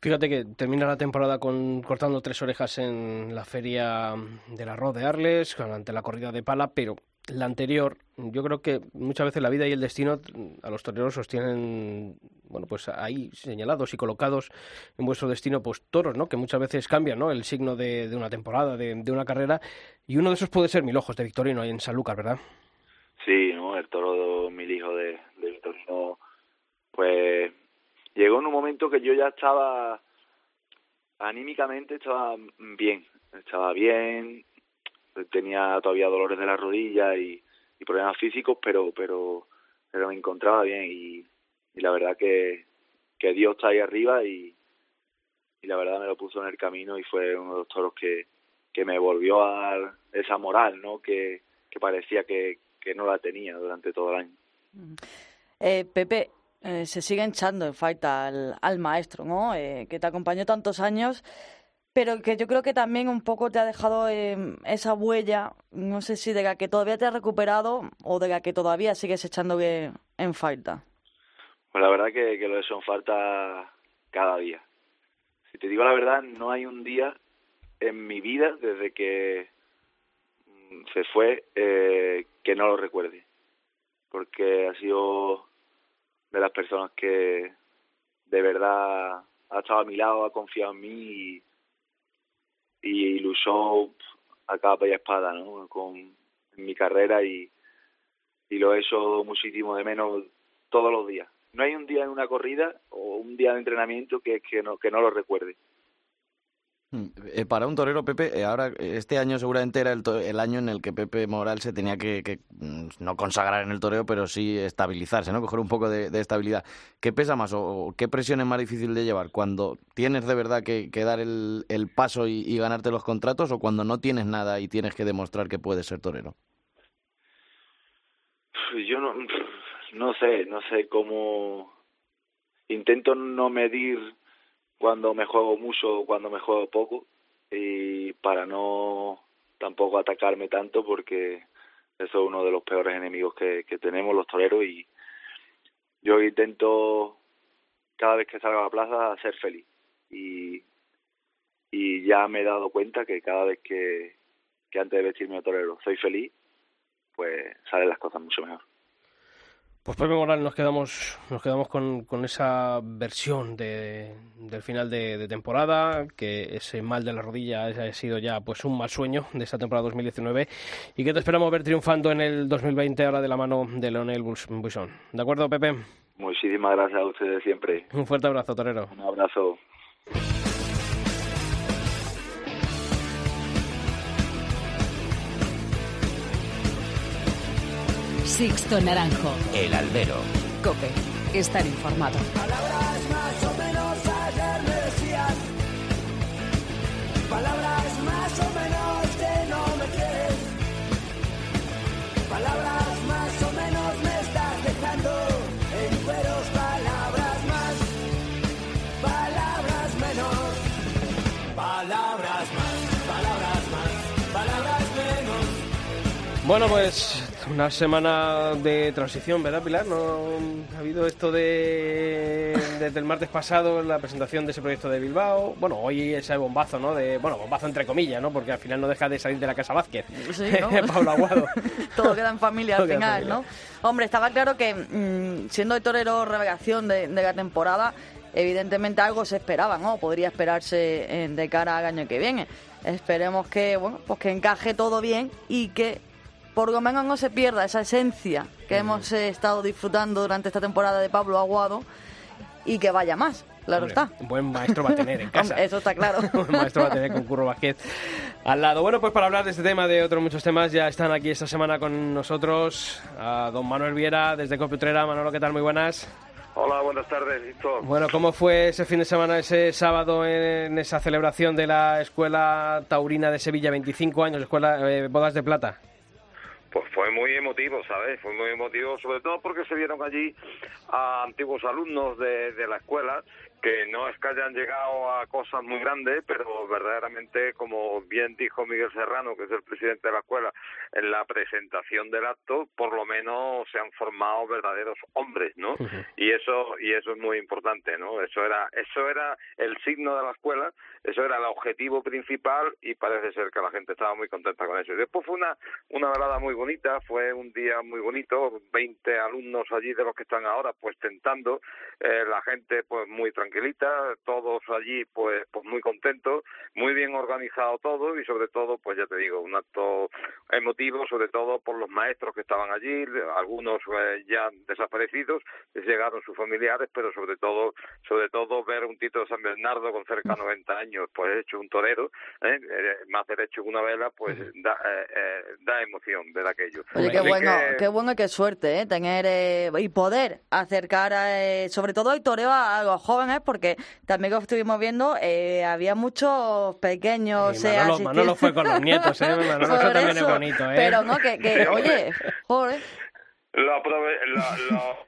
[SPEAKER 1] Fíjate que termina la temporada con cortando tres orejas en la feria del arroz de Arles, ante la corrida de pala, pero la anterior, yo creo que muchas veces la vida y el destino a los toreros os tienen, bueno, pues ahí señalados y colocados en vuestro destino, pues toros, ¿no? Que muchas veces cambian, ¿no? El signo de, una temporada, de, de, una carrera, y uno de esos puede ser Mil Ojos de Victorino ahí en Sanlúcar, ¿verdad?
[SPEAKER 8] Sí, ¿no? El toro Mil Hijos de, de Victorino, pues llegó en un momento que yo ya estaba anímicamente estaba bien, estaba bien, tenía todavía dolores de la rodilla y, problemas físicos, pero pero pero me encontraba bien y, la verdad que, que Dios está ahí arriba y, y la verdad me lo puso en el camino y fue uno de los toros que, que me volvió a dar esa moral, ¿no? Que, que parecía que, que no la tenía durante todo el año.
[SPEAKER 4] Eh, Pepe, eh, se sigue echando en falta al, al maestro, ¿no? Eh, que te acompañó tantos años pero que yo creo que también un poco te ha dejado eh, esa huella, no sé si de la que todavía te has recuperado o de la que todavía sigues echando en falta.
[SPEAKER 8] Pues la verdad que, que lo he en falta cada día. Si te digo la verdad, no hay un día en mi vida desde que mm, se fue eh, que no lo recuerde. Porque ha sido de las personas que de verdad ha estado a mi lado, ha confiado en mí y, y luchó a capa y espada ¿no? con mi carrera y, y lo he hecho muchísimo de menos todos los días. No hay un día en una corrida o un día de entrenamiento que, que, no, que no lo recuerde.
[SPEAKER 5] Eh, para un torero, Pepe, eh, ahora este año seguramente era el, el año en el que Pepe Moral se tenía que, mm, no consagrar en el toreo, pero sí estabilizarse, ¿no? Coger un poco de, estabilidad. ¿Qué pesa más o, qué presión es más difícil de llevar? ¿Cuando tienes de verdad que, dar el, paso y, ganarte los contratos o cuando no tienes nada y tienes que demostrar que puedes ser torero?
[SPEAKER 8] Yo no sé, no sé cómo... Intento no medir cuando me juego mucho o cuando me juego poco y para no tampoco atacarme tanto porque eso es uno de los peores enemigos que, que tenemos los toreros y yo intento cada vez que salgo a la plaza ser feliz y, y ya me he dado cuenta que cada vez que, que antes de vestirme de torero soy feliz pues salen las cosas mucho mejor.
[SPEAKER 1] Pues Pepe Moral, nos quedamos, nos quedamos con, con esa versión de, del final de, de temporada, que ese mal de la rodilla ha sido ya pues un mal sueño de esta temporada 2019 y que te esperamos ver triunfando en el 2020 ahora de la mano de Leonel Buisson. ¿De acuerdo, Pepe?
[SPEAKER 8] Muchísimas gracias a ustedes siempre.
[SPEAKER 1] Un fuerte abrazo, torero.
[SPEAKER 8] Un abrazo.
[SPEAKER 2] Sixto Naranjo.
[SPEAKER 9] El albero.
[SPEAKER 2] Cope. Estar informado.
[SPEAKER 6] Palabras más o menos ayer me decías. Palabras más o menos que no me quieres. Palabras más o menos me estás dejando en cueros. Palabras más, palabras menos. Palabras más, palabras más, palabras menos.
[SPEAKER 1] Bueno, pues una semana de transición, ¿verdad, Pilar? ¿No ha habido esto de desde el martes pasado la presentación de ese proyecto de Bilbao? Bueno, hoy ese bombazo, ¿no? De bueno, bombazo entre comillas, ¿no? Porque al final no deja de salir de la casa Vázquez.
[SPEAKER 4] Sí, *laughs* ¿no?
[SPEAKER 1] Pablo Aguado. *laughs*
[SPEAKER 4] Todo queda en familia al final,
[SPEAKER 1] familia.
[SPEAKER 4] ¿no? Hombre, estaba claro que mm, siendo el torero revelación de, de la temporada, evidentemente algo se esperaba, ¿no? Podría esperarse eh, de cara al año que viene. Esperemos que, bueno, pues que encaje todo bien y que por lo menos no se pierda esa esencia que hemos eh, estado disfrutando durante esta temporada de Pablo Aguado y que vaya más, claro
[SPEAKER 1] Hombre,
[SPEAKER 4] está.
[SPEAKER 1] Un buen maestro va a tener en *laughs* casa.
[SPEAKER 4] Eso está claro. *laughs*
[SPEAKER 1] Un maestro va a tener con Curro Vázquez al lado. Bueno, pues para hablar de este tema, de otros muchos temas, ya están aquí esta semana con nosotros a don Manuel Viera desde Copiutrera. Manolo, ¿qué tal? Muy buenas.
[SPEAKER 10] Hola, buenas tardes, Víctor.
[SPEAKER 1] Bueno, ¿cómo fue ese fin de semana, ese sábado, en esa celebración de la Escuela Taurina de Sevilla, 25 años, Escuela eh, Bodas de Plata?
[SPEAKER 10] Pues fue muy emotivo, ¿sabes? Fue muy emotivo, sobre todo porque se vieron allí a antiguos alumnos de, de la escuela que no es que hayan llegado a cosas muy grandes, pero verdaderamente, como bien dijo Miguel Serrano, que es el presidente de la escuela, en la presentación del acto, por lo menos se han formado verdaderos hombres, ¿no? Y eso y eso es muy importante, ¿no? Eso era eso era el signo de la escuela, eso era el objetivo principal y parece ser que la gente estaba muy contenta con eso. Y después fue una una velada muy bonita, fue un día muy bonito, 20 alumnos allí de los que están ahora pues tentando, eh, la gente pues muy tranquilita, todos allí pues pues muy contentos, muy bien organizado todo y sobre todo pues ya te digo, un acto emotivo sobre todo por los maestros que estaban allí, algunos eh, ya desaparecidos, llegaron sus familiares, pero sobre todo sobre todo ver un Tito de San Bernardo con cerca de 90 años pues hecho un torero, ¿eh? Eh, más derecho que una vela, pues da, eh, eh, da emoción ver aquello.
[SPEAKER 4] Oye, qué
[SPEAKER 10] Así
[SPEAKER 4] bueno,
[SPEAKER 10] que-
[SPEAKER 4] qué bueno y qué suerte, ¿eh? Tener eh, y poder acercar, eh, sobre todo el toreo a, a los jóvenes, porque también lo estuvimos viendo, eh, había muchos pequeños. Eh,
[SPEAKER 1] Manolo, fue con los nietos, ¿eh? *laughs* Manolo, eso es bonito, ¿eh?
[SPEAKER 4] Pero no, que, que oye, joder.
[SPEAKER 10] lo, aprove- lo, lo-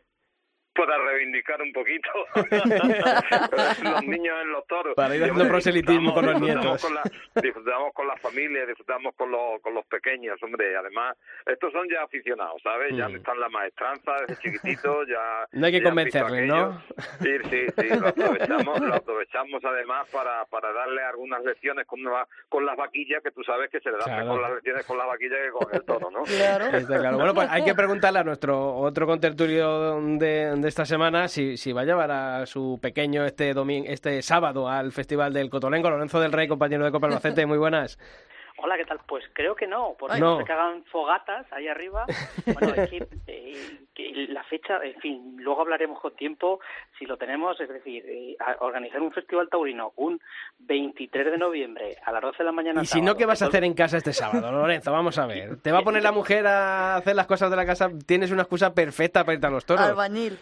[SPEAKER 10] para reivindicar un poquito *laughs* *laughs* los niños en los toros.
[SPEAKER 1] Para ir haciendo proselitismo con los nietos.
[SPEAKER 10] Con la, disfrutamos con la familia, disfrutamos con los, con los pequeños, hombre. Además, estos son ya aficionados, ¿sabes? Ya
[SPEAKER 1] Mm.
[SPEAKER 10] están la maestranza desde chiquititos, *laughs* ya...
[SPEAKER 1] No hay que convencerles, ¿no?
[SPEAKER 10] Sí, sí, sí, lo aprovechamos, lo aprovechamos además para, para darle algunas lecciones con, con las vaquillas, que tú sabes que se le dan
[SPEAKER 1] Claro.
[SPEAKER 10] mejor las lecciones con las vaquillas que con el toro, ¿no?
[SPEAKER 4] Claro.
[SPEAKER 1] Está claro. Bueno, pues hay que preguntarle a nuestro otro contertulio de, de esta semana si, si va a llevar a su pequeño este domingo, este sábado al Festival del Cotolengo. Lorenzo del Rey, compañero de Copa Albacete, muy buenas. *laughs*
[SPEAKER 11] Hola, ¿qué tal? Pues creo que no, porque
[SPEAKER 1] No.
[SPEAKER 11] no se que hagan fogatas ahí arriba. Bueno, es que, *laughs* eh, que
[SPEAKER 9] la fecha, en fin, luego hablaremos con tiempo si lo tenemos, es decir, eh, organizar un festival taurino un 23 de noviembre a las 12 de la mañana.
[SPEAKER 1] Y si no, ¿qué vas a hacer en casa este sábado, Lorenzo? Vamos a ver. ¿Te va a poner la mujer a hacer las cosas de la casa? Tienes una excusa perfecta para irte a los toros.
[SPEAKER 4] Albañil.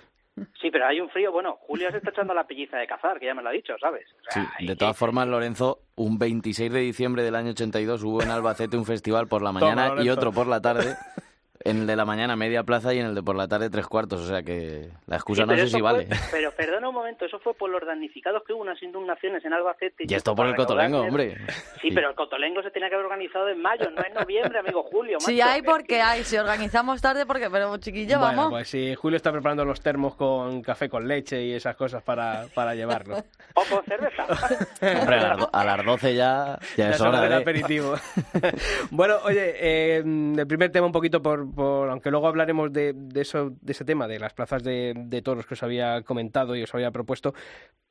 [SPEAKER 9] Sí, pero hay un frío. Bueno, Julio se está echando la pelliza de cazar, que ya me lo ha dicho, ¿sabes?
[SPEAKER 5] sí, de todas formas, Lorenzo, un 26 de diciembre del año 82 hubo en Albacete un festival por la mañana y otro por la tarde. *laughs* En el de la mañana media plaza y en el de por la tarde tres cuartos, o sea que la excusa no sé si vale. *laughs*
[SPEAKER 9] Pero perdona un momento, eso fue por los damnificados que hubo unas inundaciones en Albacete.
[SPEAKER 5] Y, esto por el Cotolengo, hombre.
[SPEAKER 9] Sí, pero el Cotolengo se tenía que haber organizado en mayo, no en noviembre, amigo Julio.
[SPEAKER 4] Sí hay porque hay, si organizamos tarde porque, pero chiquillo,
[SPEAKER 1] bueno,
[SPEAKER 4] vamos.
[SPEAKER 1] pues si Julio está preparando los termos con café con leche y esas cosas para, para llevarlo.
[SPEAKER 9] o con cerveza. *laughs*
[SPEAKER 5] hombre, a, las 12 ya, ya es hora
[SPEAKER 1] del aperitivo. *laughs* bueno, oye, eh, el primer tema un poquito por, aunque luego hablaremos de, eso, de ese tema, de las plazas de, toros que os había comentado y os había propuesto.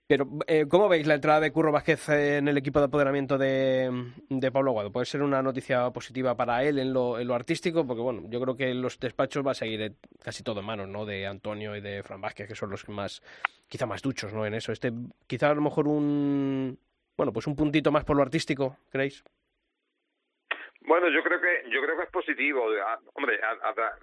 [SPEAKER 1] Pero, eh, ¿cómo veis la entrada de Curro Vázquez en el equipo de apoderamiento de, Pablo Aguado? ¿Puede ser una noticia positiva para él en lo, en lo artístico? Porque, bueno, yo creo que los despachos va a seguir casi todo en manos, ¿no? De Antonio y de Fran Vázquez, que son los más, quizá más duchos, ¿no? En eso. Este, quizá a lo mejor un, bueno, pues un puntito más por lo artístico, ¿creéis?
[SPEAKER 10] Bueno, yo creo que yo creo que es positivo. Ah, hombre,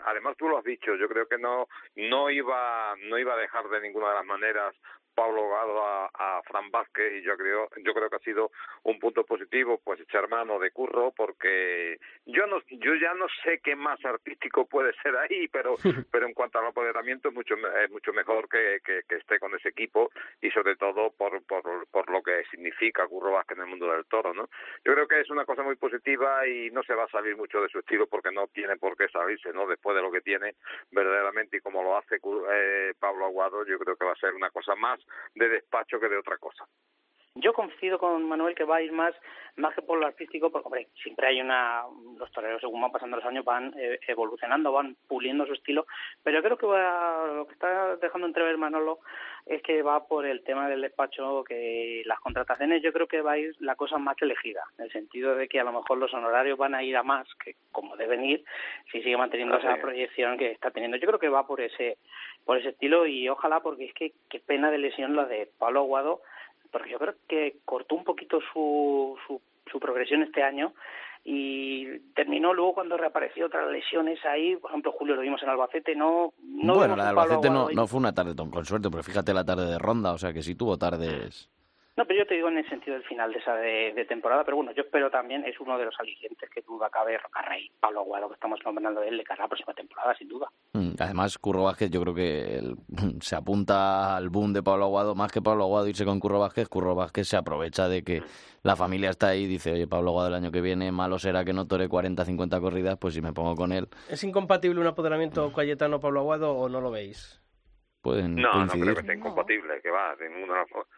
[SPEAKER 10] además tú lo has dicho. Yo creo que no no iba no iba a dejar de ninguna de las maneras Pablo Gado a, a Fran Vázquez y yo creo yo creo que ha sido un punto positivo pues echar mano de Curro porque yo no yo ya no sé qué más artístico puede ser ahí pero *laughs* pero en cuanto al apoderamiento es mucho es mucho mejor que, que, esté con ese equipo y sobre todo por, por por lo que significa Curro Vázquez en el mundo del toro no yo creo que es una cosa muy positiva y no se va a salir mucho de su estilo porque no tiene por qué salirse no después de lo que tiene verdaderamente y como lo hace eh, Pablo Aguado yo creo que va a ser una cosa más de despacho que de otra cosa.
[SPEAKER 9] Yo coincido con Manuel que va a ir más, más que por lo artístico, porque hombre, siempre hay una, los toreros según van pasando los años van eh, evolucionando, van puliendo su estilo, pero yo creo que va, lo que está dejando entrever Manolo es que va por el tema del despacho, que las contrataciones yo creo que va a ir la cosa más elegida, en el sentido de que a lo mejor los honorarios van a ir a más, que como deben ir, si sigue manteniendo esa proyección que está teniendo. Yo creo que va por ese, por ese estilo y ojalá, porque es que qué pena de lesión la de Pablo Aguado, porque yo creo que cortó un poquito su, su, su progresión este año y terminó luego cuando reapareció otras lesiones ahí, por ejemplo Julio lo vimos en Albacete, no... no
[SPEAKER 5] bueno, la de Albacete no, no, fue una tarde con suerte, pero fíjate la tarde de Ronda, o sea que sí tuvo tardes
[SPEAKER 9] no, pero yo te digo en el sentido del final de esa de, temporada, pero bueno, yo espero también, es uno de los alicientes que duda cabe Rocarrey, Pablo Aguado, que estamos nombrando de él de cara a la próxima temporada, sin duda.
[SPEAKER 5] Mm, además, Curro Vázquez, yo creo que *laughs* se apunta al boom de Pablo Aguado, más que Pablo Aguado irse con Curro Vázquez, Curro Vázquez se aprovecha de que la familia está ahí y dice, oye, Pablo Aguado el año que viene, malo será que no tore 40, 50 corridas, pues si me pongo con él.
[SPEAKER 1] ¿Es incompatible un apoderamiento Cayetano-Pablo Aguado o no lo veis?
[SPEAKER 10] No, no creo que sea incompatible, que va,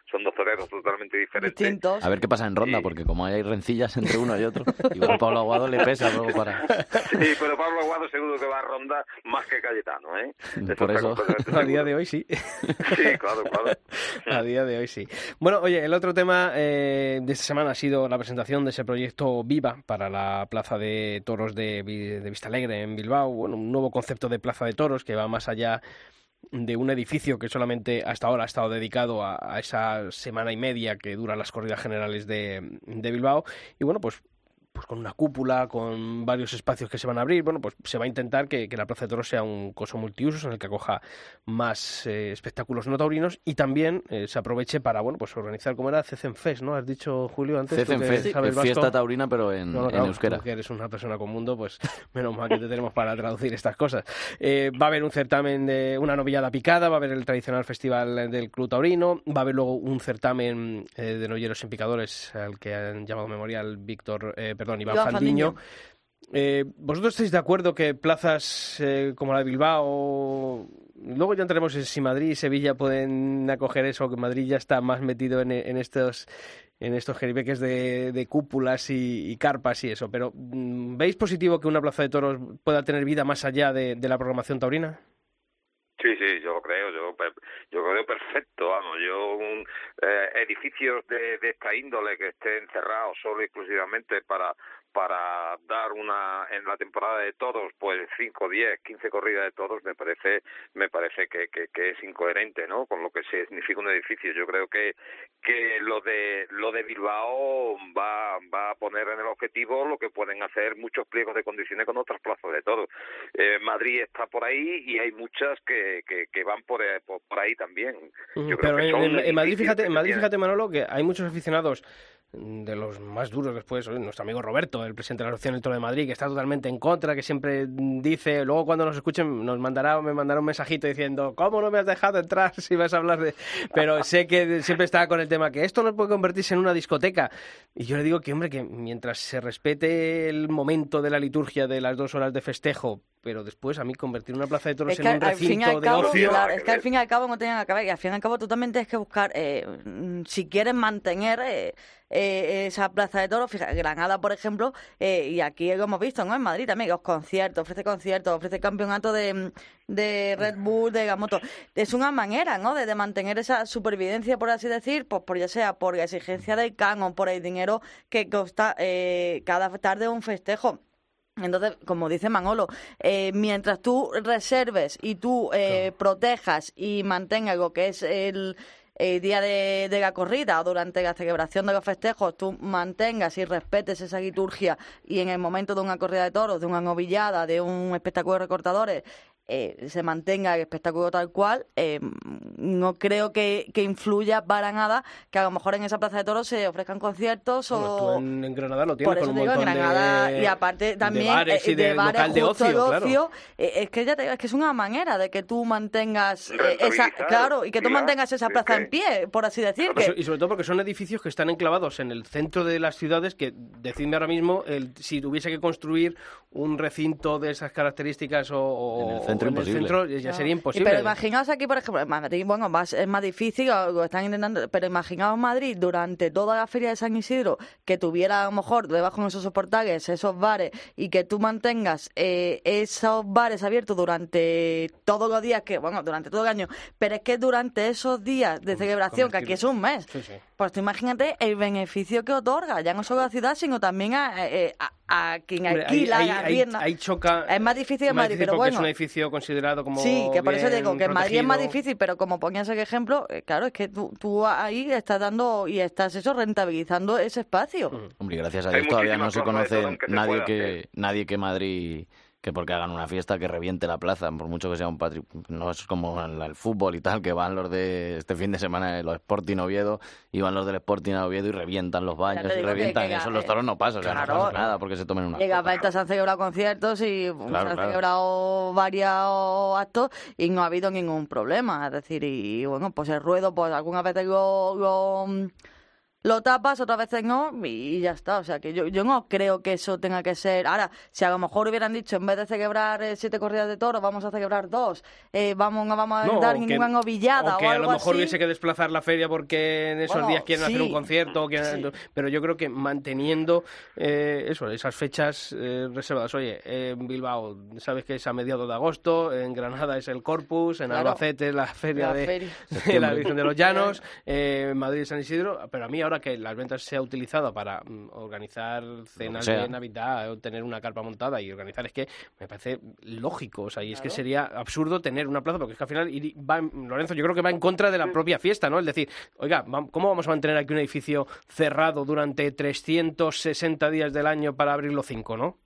[SPEAKER 10] son dos toreros totalmente diferentes.
[SPEAKER 5] A ver qué pasa en ronda, porque como hay rencillas entre uno y otro, *laughs* igual Pablo Aguado le pesa luego para...
[SPEAKER 10] Sí, pero Pablo Aguado seguro que va a ronda más que Cayetano, ¿eh?
[SPEAKER 5] Por eso,
[SPEAKER 1] a día de hoy sí.
[SPEAKER 10] Sí, claro, claro. *laughs*
[SPEAKER 1] A día de hoy sí. Bueno, oye, el otro tema eh, de esta semana ha sido la presentación de ese proyecto Viva para la Plaza de Toros de, de Vista Alegre en Bilbao, bueno, un nuevo concepto de Plaza de Toros que va más allá de un edificio que solamente hasta ahora ha estado dedicado a, esa semana y media que duran las corridas generales de, de Bilbao. Y bueno, pues pues con una cúpula, con varios espacios que se van a abrir. Bueno, pues se va a intentar que, la Plaza de Toros sea un coso multiusos en el que acoja más eh, espectáculos no taurinos y también eh, se aproveche para, bueno, pues organizar como era Fest, ¿no? Has dicho, Julio, antes.
[SPEAKER 5] Fest, fiesta taurina, pero en, euskera.
[SPEAKER 1] que eres una persona con mundo, pues *laughs* menos mal que te tenemos para traducir estas cosas. Eh, va a haber un certamen de una novillada picada, va a haber el tradicional festival del Club Taurino, va a haber luego un certamen de noyeros en picadores al que han llamado memorial Víctor perdón, Iván, Fandiño. Eh, ¿Vosotros estáis de acuerdo que plazas eh, como la de Bilbao, luego ya entraremos en si Madrid y Sevilla pueden acoger eso, que Madrid ya está más metido en, estos en estos jeribeques de, cúpulas y, carpas y eso, pero mm, ¿veis positivo que una plaza de toros pueda tener vida más allá de, la programación taurina?
[SPEAKER 10] Sí, sí, yo lo creo, yo, yo creo perfecto, vamos, yo un, eh, edificios de, de esta índole que estén cerrados solo y exclusivamente para para dar una en la temporada de todos pues 5, 10, 15 corridas de todos me parece me parece que, que, que, es incoherente no con lo que significa un edificio yo creo que que lo de lo de Bilbao va va a poner en el objetivo lo que pueden hacer muchos pliegos de condiciones con otras plazas de todos. Eh, Madrid está por ahí y hay muchas que, que, que van por, por, ahí también
[SPEAKER 1] yo pero en, en Madrid fíjate en Madrid fíjate Manolo que hay muchos aficionados de los más duros después, nuestro amigo Roberto, el presidente de la Asociación del Toro de Madrid, que está totalmente en contra, que siempre dice, luego cuando nos escuchen nos mandará, me mandará un mensajito diciendo, ¿cómo no me has dejado entrar *laughs* si vas a hablar de...? Pero sé que siempre está con el tema que esto no puede convertirse en una discoteca. Y yo le digo que, hombre, que mientras se respete el momento de la liturgia de las dos horas de festejo, pero después a mí convertir una plaza de toros en un recinto de ocio...
[SPEAKER 4] es que al fin y al cabo no tienen que acabar, y al fin y al cabo tú también tienes que buscar, eh, si quieres mantener... Eh, eh, esa plaza de toros. Fíjate, Granada, por ejemplo, eh, y aquí hemos visto, ¿no? En Madrid también, los conciertos, ofrece conciertos, ofrece campeonato de, de Red Bull, de Gamoto. Es una manera, ¿no? De, mantener esa supervivencia, por así decir, pues por ya sea por la exigencia del canon, por el dinero que costa eh, cada tarde un festejo. Entonces, como dice Manolo, eh, mientras tú reserves y tú eh, protejas y mantengas lo que es el, el día de, la corrida o durante la celebración de los festejos tú mantengas y respetes esa liturgia y en el momento de una corrida de toros, de una novillada, de un espectáculo de recortadores, eh, se mantenga el espectáculo tal cual, eh, no creo que, que, influya para nada que a lo mejor en esa plaza de toros se ofrezcan conciertos o...
[SPEAKER 1] en, Granada lo tienes
[SPEAKER 4] Por eso
[SPEAKER 1] con un
[SPEAKER 4] digo, en Granada, y aparte también
[SPEAKER 1] de bares, y
[SPEAKER 4] eh, de,
[SPEAKER 1] de,
[SPEAKER 4] bares
[SPEAKER 1] local de ocio, claro.
[SPEAKER 4] eh, es que ya te, es que es una manera de que tú mantengas eh, esa claro y que tú mantengas esa plaza en pie, por así decir.
[SPEAKER 1] Que... Y sobre todo porque son edificios que están enclavados en el centro de las ciudades que decidme ahora mismo el, si tuviese que construir un recinto de esas características o, o
[SPEAKER 5] centro
[SPEAKER 1] en
[SPEAKER 5] imposible.
[SPEAKER 1] el centro ya sería imposible.
[SPEAKER 4] pero imaginaos aquí, por ejemplo, en Madrid, bueno, más, es más difícil, lo están intentando, pero imaginaos Madrid durante toda la feria de San Isidro, que tuviera a lo mejor debajo de esos portales, esos bares, y que tú mantengas eh, esos bares abiertos durante todos los días, que bueno, durante todo el año, pero es que durante esos días de celebración, que aquí es un mes,
[SPEAKER 1] Sí, sí.
[SPEAKER 4] Pues tú imagínate el beneficio que otorga, ya no solo a la ciudad, sino también a, eh, a, a quien alquila,
[SPEAKER 1] ahí,
[SPEAKER 4] a
[SPEAKER 1] ahí, ahí choca.
[SPEAKER 4] Es más difícil en Madrid,
[SPEAKER 1] difícil
[SPEAKER 4] pero
[SPEAKER 1] porque
[SPEAKER 4] bueno.
[SPEAKER 1] es un edificio considerado como.
[SPEAKER 4] Sí, que por eso digo que en Madrid es más difícil, pero como ponías el ejemplo, eh, claro, es que tú, tú ahí estás dando y estás eso rentabilizando ese espacio.
[SPEAKER 5] Hombre, gracias a
[SPEAKER 10] Hay
[SPEAKER 5] Dios todavía no se conoce nadie que nadie que Madrid que porque hagan una fiesta que reviente la plaza, por mucho que sea un patri... no es como el fútbol y tal, que van los de este fin de semana los Sporting Oviedo, y van los del Sporting a Oviedo y revientan los baños y revientan,
[SPEAKER 4] que-
[SPEAKER 5] eso los toros no pasa, o sea, no pasa nada porque se tomen una copa.
[SPEAKER 4] Gaeta se han celebrado conciertos y se han
[SPEAKER 5] claro.
[SPEAKER 4] celebrado varios actos y no ha habido ningún problema. Es decir, y, bueno, pues el ruedo, pues algunas veces lo, lo, lo tapas, otras veces no, y ya está. O sea, que yo, yo no creo que eso tenga que ser. Ahora, si a lo mejor hubieran dicho, en vez de celebrar eh, siete corridas de toros, vamos a celebrar dos, eh, vamos, no vamos a
[SPEAKER 1] No,
[SPEAKER 4] dar
[SPEAKER 1] o
[SPEAKER 4] ninguna novillada
[SPEAKER 1] o
[SPEAKER 4] o,
[SPEAKER 1] que a
[SPEAKER 4] algo
[SPEAKER 1] lo mejor
[SPEAKER 4] así.
[SPEAKER 1] hubiese que desplazar la feria porque en esos
[SPEAKER 4] Bueno,
[SPEAKER 1] días quieren hacer
[SPEAKER 4] sí.
[SPEAKER 1] un concierto. o Pero yo creo que manteniendo eh, eso, esas fechas eh, reservadas. Oye, en Bilbao, sabes que es a mediados de agosto, en Granada es el Corpus, en
[SPEAKER 4] Claro.
[SPEAKER 1] Albacete es la feria
[SPEAKER 4] La
[SPEAKER 1] de,
[SPEAKER 4] feria.
[SPEAKER 1] de *laughs* la Virgen de los *laughs* Llanos, eh, en Madrid San Isidro. Pero a mí ahora que las ventas se ha utilizado para mm, organizar cenas de Navidad, o tener una carpa montada y organizar, es que me parece lógico. O sea, y es que sería absurdo tener una plaza, porque es que al final va, en- Lorenzo, yo creo que va en contra de la propia fiesta, ¿no? Es decir, oiga, ¿cómo vamos a mantener aquí un edificio cerrado durante 360 días del año para abrirlo cinco, no?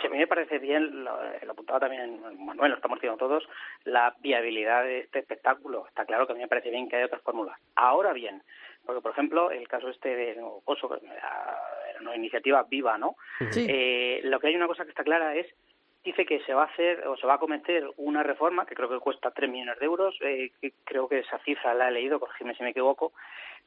[SPEAKER 9] Sí, a mí me parece bien, lo, lo apuntaba también Manuel, lo estamos diciendo todos, la viabilidad de este espectáculo. Está claro que a mí me parece bien que haya otras fórmulas. Ahora bien, porque por ejemplo, el caso este de que era, era una iniciativa viva, ¿no?
[SPEAKER 4] Sí.
[SPEAKER 9] Eh, lo que hay una cosa que está clara es dice que se va a hacer o se va a cometer una reforma que creo que cuesta 3 millones de euros, eh, que creo que esa cifra la he leído, corrígeme si me equivoco,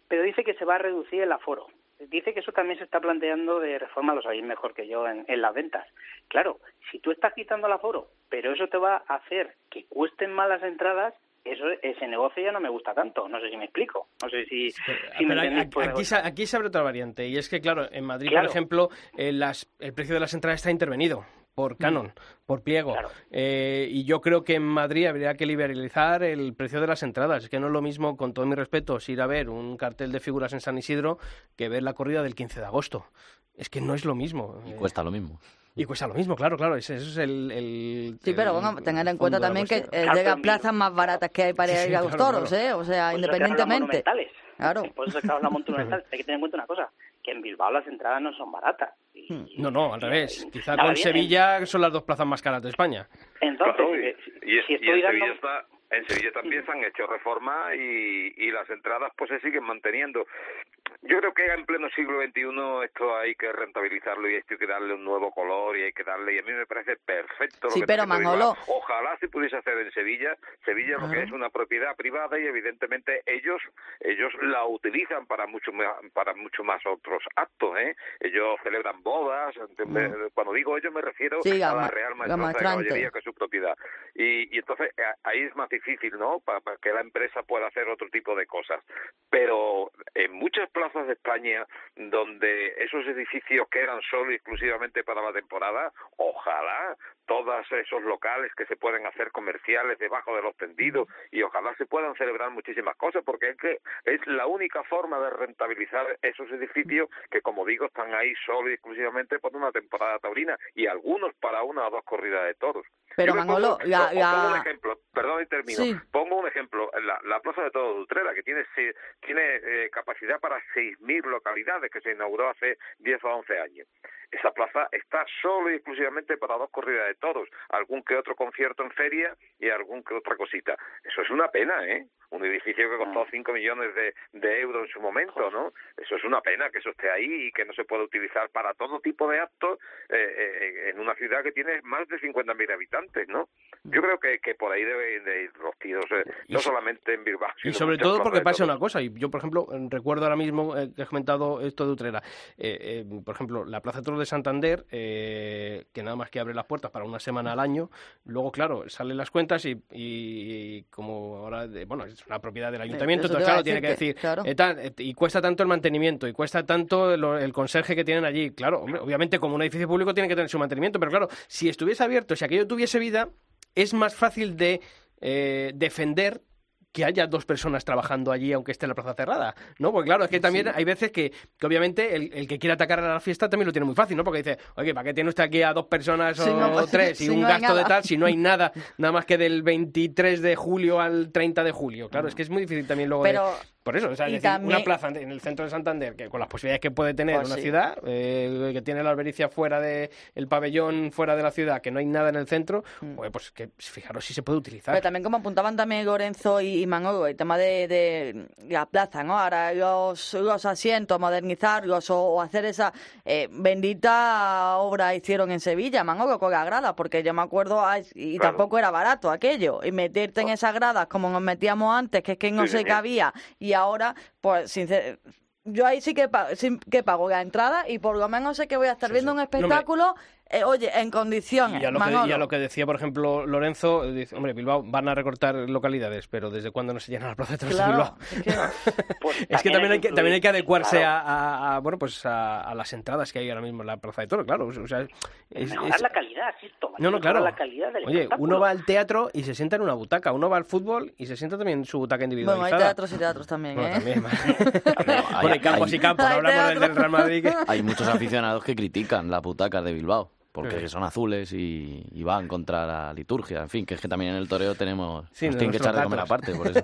[SPEAKER 9] pero dice que se va a reducir el aforo. Dice que eso también se está planteando de reforma, lo sabéis mejor que yo, en, en las ventas. Claro, si tú estás quitando el aforo, pero eso te va a hacer que cuesten más las entradas, eso ese negocio ya no me gusta tanto. No sé si me explico. No sé si, si me
[SPEAKER 1] aquí, aquí, se, aquí se abre otra variante, y es que, claro, en Madrid,
[SPEAKER 9] Claro.
[SPEAKER 1] por ejemplo, eh, las, el precio de las entradas está intervenido. por canon, por pliego. Eh, y yo creo que en Madrid habría que liberalizar el precio de las entradas. Es que no es lo mismo, con todo mi respeto, ir a ver un cartel de figuras en San Isidro que ver la corrida del 15 de agosto. Es que no es lo mismo.
[SPEAKER 5] Y cuesta lo mismo.
[SPEAKER 1] Y cuesta lo mismo, claro, claro, ese, ese es el, el-
[SPEAKER 4] Sí, pero bueno, tener en cuenta
[SPEAKER 1] la
[SPEAKER 4] también que eh, llega plazas más baratas que hay para
[SPEAKER 1] Sí,
[SPEAKER 4] ir
[SPEAKER 1] sí,
[SPEAKER 4] a los
[SPEAKER 1] claro,
[SPEAKER 4] toros,
[SPEAKER 1] claro.
[SPEAKER 4] ¿eh? O sea,
[SPEAKER 9] eso las
[SPEAKER 4] independientemente. Claro.
[SPEAKER 9] Por eso es que hablan de monumentales. *laughs* Hay que tener en cuenta una cosa, que en Bilbao las entradas no son baratas.
[SPEAKER 1] No, no, al revés. Quizá con
[SPEAKER 9] bien,
[SPEAKER 1] Sevilla son las dos plazas más caras de España.
[SPEAKER 9] Entonces,
[SPEAKER 10] Claro, y,
[SPEAKER 9] eh,
[SPEAKER 10] y-
[SPEAKER 9] si
[SPEAKER 10] y
[SPEAKER 9] estoy
[SPEAKER 10] en,
[SPEAKER 9] dando...
[SPEAKER 10] Sevilla está- en Sevilla también se han hecho reformas y, y las entradas pues se siguen manteniendo. Yo creo que en pleno siglo XXI esto hay que rentabilizarlo y hay que darle un nuevo color y hay que darle, y a mí me parece perfecto. lo
[SPEAKER 4] Sí,
[SPEAKER 10] que
[SPEAKER 4] pero Manolo-.
[SPEAKER 10] Ojalá se pudiese hacer en Sevilla. Sevilla lo que es una propiedad privada y evidentemente ellos ellos la utilizan para mucho más, para mucho más otros actos, ¿eh? Ellos celebran bodas, cuando digo ellos me refiero
[SPEAKER 4] Sí,
[SPEAKER 10] a la Real Maestranza de. Caballería que es su propiedad. Y, y entonces eh, ahí es más difícil, ¿no? Para, que la empresa pueda hacer otro tipo de cosas. Pero en muchas plazas de España donde esos edificios que eran solo y exclusivamente para la temporada, ojalá todos esos locales que se pueden hacer comerciales debajo de los tendidos y ojalá se puedan celebrar muchísimas cosas porque es que es la única forma de rentabilizar esos edificios que como digo están ahí solo y exclusivamente por una temporada taurina y algunos para una o dos corridas de toros.
[SPEAKER 4] Pero,
[SPEAKER 10] Yo
[SPEAKER 4] Manolo,
[SPEAKER 10] pongo-
[SPEAKER 4] la-
[SPEAKER 10] pongo un ejemplo, perdón y termino.
[SPEAKER 4] Sí.
[SPEAKER 10] Pongo un ejemplo, la, la Plaza de Todo de Utrera, que tiene tiene eh, capacidad para 6.000 localidades, que se inauguró hace 10 o 11 años. Esa plaza está solo y exclusivamente para dos corridas de toros, algún que otro concierto en feria y algún que otra cosita. Eso es una pena, ¿eh? Un edificio que costó 5 millones de, de euros en su momento, ¿no? Eso es una pena que eso esté ahí y que no se pueda utilizar para todo tipo de actos eh, eh, en una ciudad que tiene más de 50.000 habitantes, ¿no? Yo creo que, que por ahí deben de ir los tiros, eh, no solamente en Bilbao.
[SPEAKER 1] Y sobre todo porque pasa una cosa, y yo, por ejemplo, eh, recuerdo ahora mismo eh, que has comentado esto de Utrera. Por ejemplo, la Plaza de Toros de Santander, eh, que nada más que abre las puertas para una semana al año, luego, claro, salen las cuentas y, y como ahora, de- bueno, es una propiedad del ayuntamiento, entonces, claro, tiene que
[SPEAKER 4] decir claro.
[SPEAKER 1] eh, eh, y cuesta tanto el mantenimiento, y cuesta tanto lo- el conserje que tienen allí. Claro, hombre, obviamente, como un edificio público tiene que tener su mantenimiento, pero claro, si estuviese abierto, si aquello tuviese vida, es más fácil de eh, defender que haya dos personas trabajando allí aunque esté la plaza cerrada, ¿no? Porque claro, es que también hay veces que, que obviamente el, el que quiere atacar a la fiesta también lo tiene muy fácil, ¿no? Porque dice, oye, ¿para qué tiene usted aquí a dos personas
[SPEAKER 4] Si
[SPEAKER 1] o
[SPEAKER 4] no-
[SPEAKER 1] tres *laughs* y
[SPEAKER 4] si
[SPEAKER 1] un
[SPEAKER 4] no
[SPEAKER 1] gasto de tal si no hay nada, *laughs* nada más que del 23 de julio al 30 de julio? Claro, es que es muy difícil también luego de- Por eso, o sea, es decir,
[SPEAKER 4] también-
[SPEAKER 1] una plaza en el centro de Santander, que con las posibilidades que puede tener
[SPEAKER 4] Pues
[SPEAKER 1] una
[SPEAKER 4] sí.
[SPEAKER 1] ciudad, eh, que tiene la albericia fuera de el pabellón fuera de la ciudad, que no hay nada en el centro, pues, pues que fijaros si se puede utilizar.
[SPEAKER 4] Mm. Pero también como apuntaban también Lorenzo y, Manolo, el tema de, de la plaza, ¿no? Ahora los, los asientos, modernizarlos o, o hacer esa eh, bendita obra hicieron en Sevilla, Manolo, con la grada, porque yo me acuerdo, y
[SPEAKER 10] Claro.
[SPEAKER 4] tampoco era barato aquello, y meterte en esas gradas como nos metíamos antes, que es que no
[SPEAKER 10] Sí,
[SPEAKER 4] se cabía, y ahora, pues, sincer- yo ahí sí que, pa- sí que pago la entrada y por lo menos sé que voy a estar viendo un
[SPEAKER 1] No,
[SPEAKER 4] espectáculo, eh, oye, en condiciones,
[SPEAKER 1] Y a, lo que, y a lo que decía, por ejemplo, Lorenzo, eh, dice, hombre, Bilbao van a recortar localidades, pero ¿desde cuándo no se llena la plaza de
[SPEAKER 4] Claro,
[SPEAKER 1] Bilbao?
[SPEAKER 4] es que- *laughs*
[SPEAKER 9] Pues
[SPEAKER 1] Es que también hay que, también hay que adecuarse
[SPEAKER 9] claro.
[SPEAKER 1] a, a- a, bueno, pues a, a las entradas que hay ahora mismo en la plaza de toros, claro. O sea, es-
[SPEAKER 9] mejorar
[SPEAKER 1] es-
[SPEAKER 9] la calidad,
[SPEAKER 1] no, no, claro.
[SPEAKER 9] la calidad del
[SPEAKER 1] Oye, uno va al teatro y se sienta en una butaca, uno va al fútbol y se sienta también en su butaca
[SPEAKER 4] Bueno,
[SPEAKER 1] individualizada.
[SPEAKER 4] hay teatros y teatros también,
[SPEAKER 1] Bueno,
[SPEAKER 4] ¿eh?
[SPEAKER 1] también, *laughs*
[SPEAKER 5] Hay-
[SPEAKER 1] Bueno, hay campos
[SPEAKER 5] hay-
[SPEAKER 1] y campos, no hablamos del,
[SPEAKER 4] teatro.
[SPEAKER 1] del Real Madrid. que-
[SPEAKER 5] Hay muchos aficionados que critican las butacas de Bilbao, porque
[SPEAKER 1] Sí.
[SPEAKER 5] son azules y, y van contra la liturgia. En fin, que es que también en el toreo tenemos...
[SPEAKER 1] Sí,
[SPEAKER 5] nos tienen que echar de comer aparte, por eso.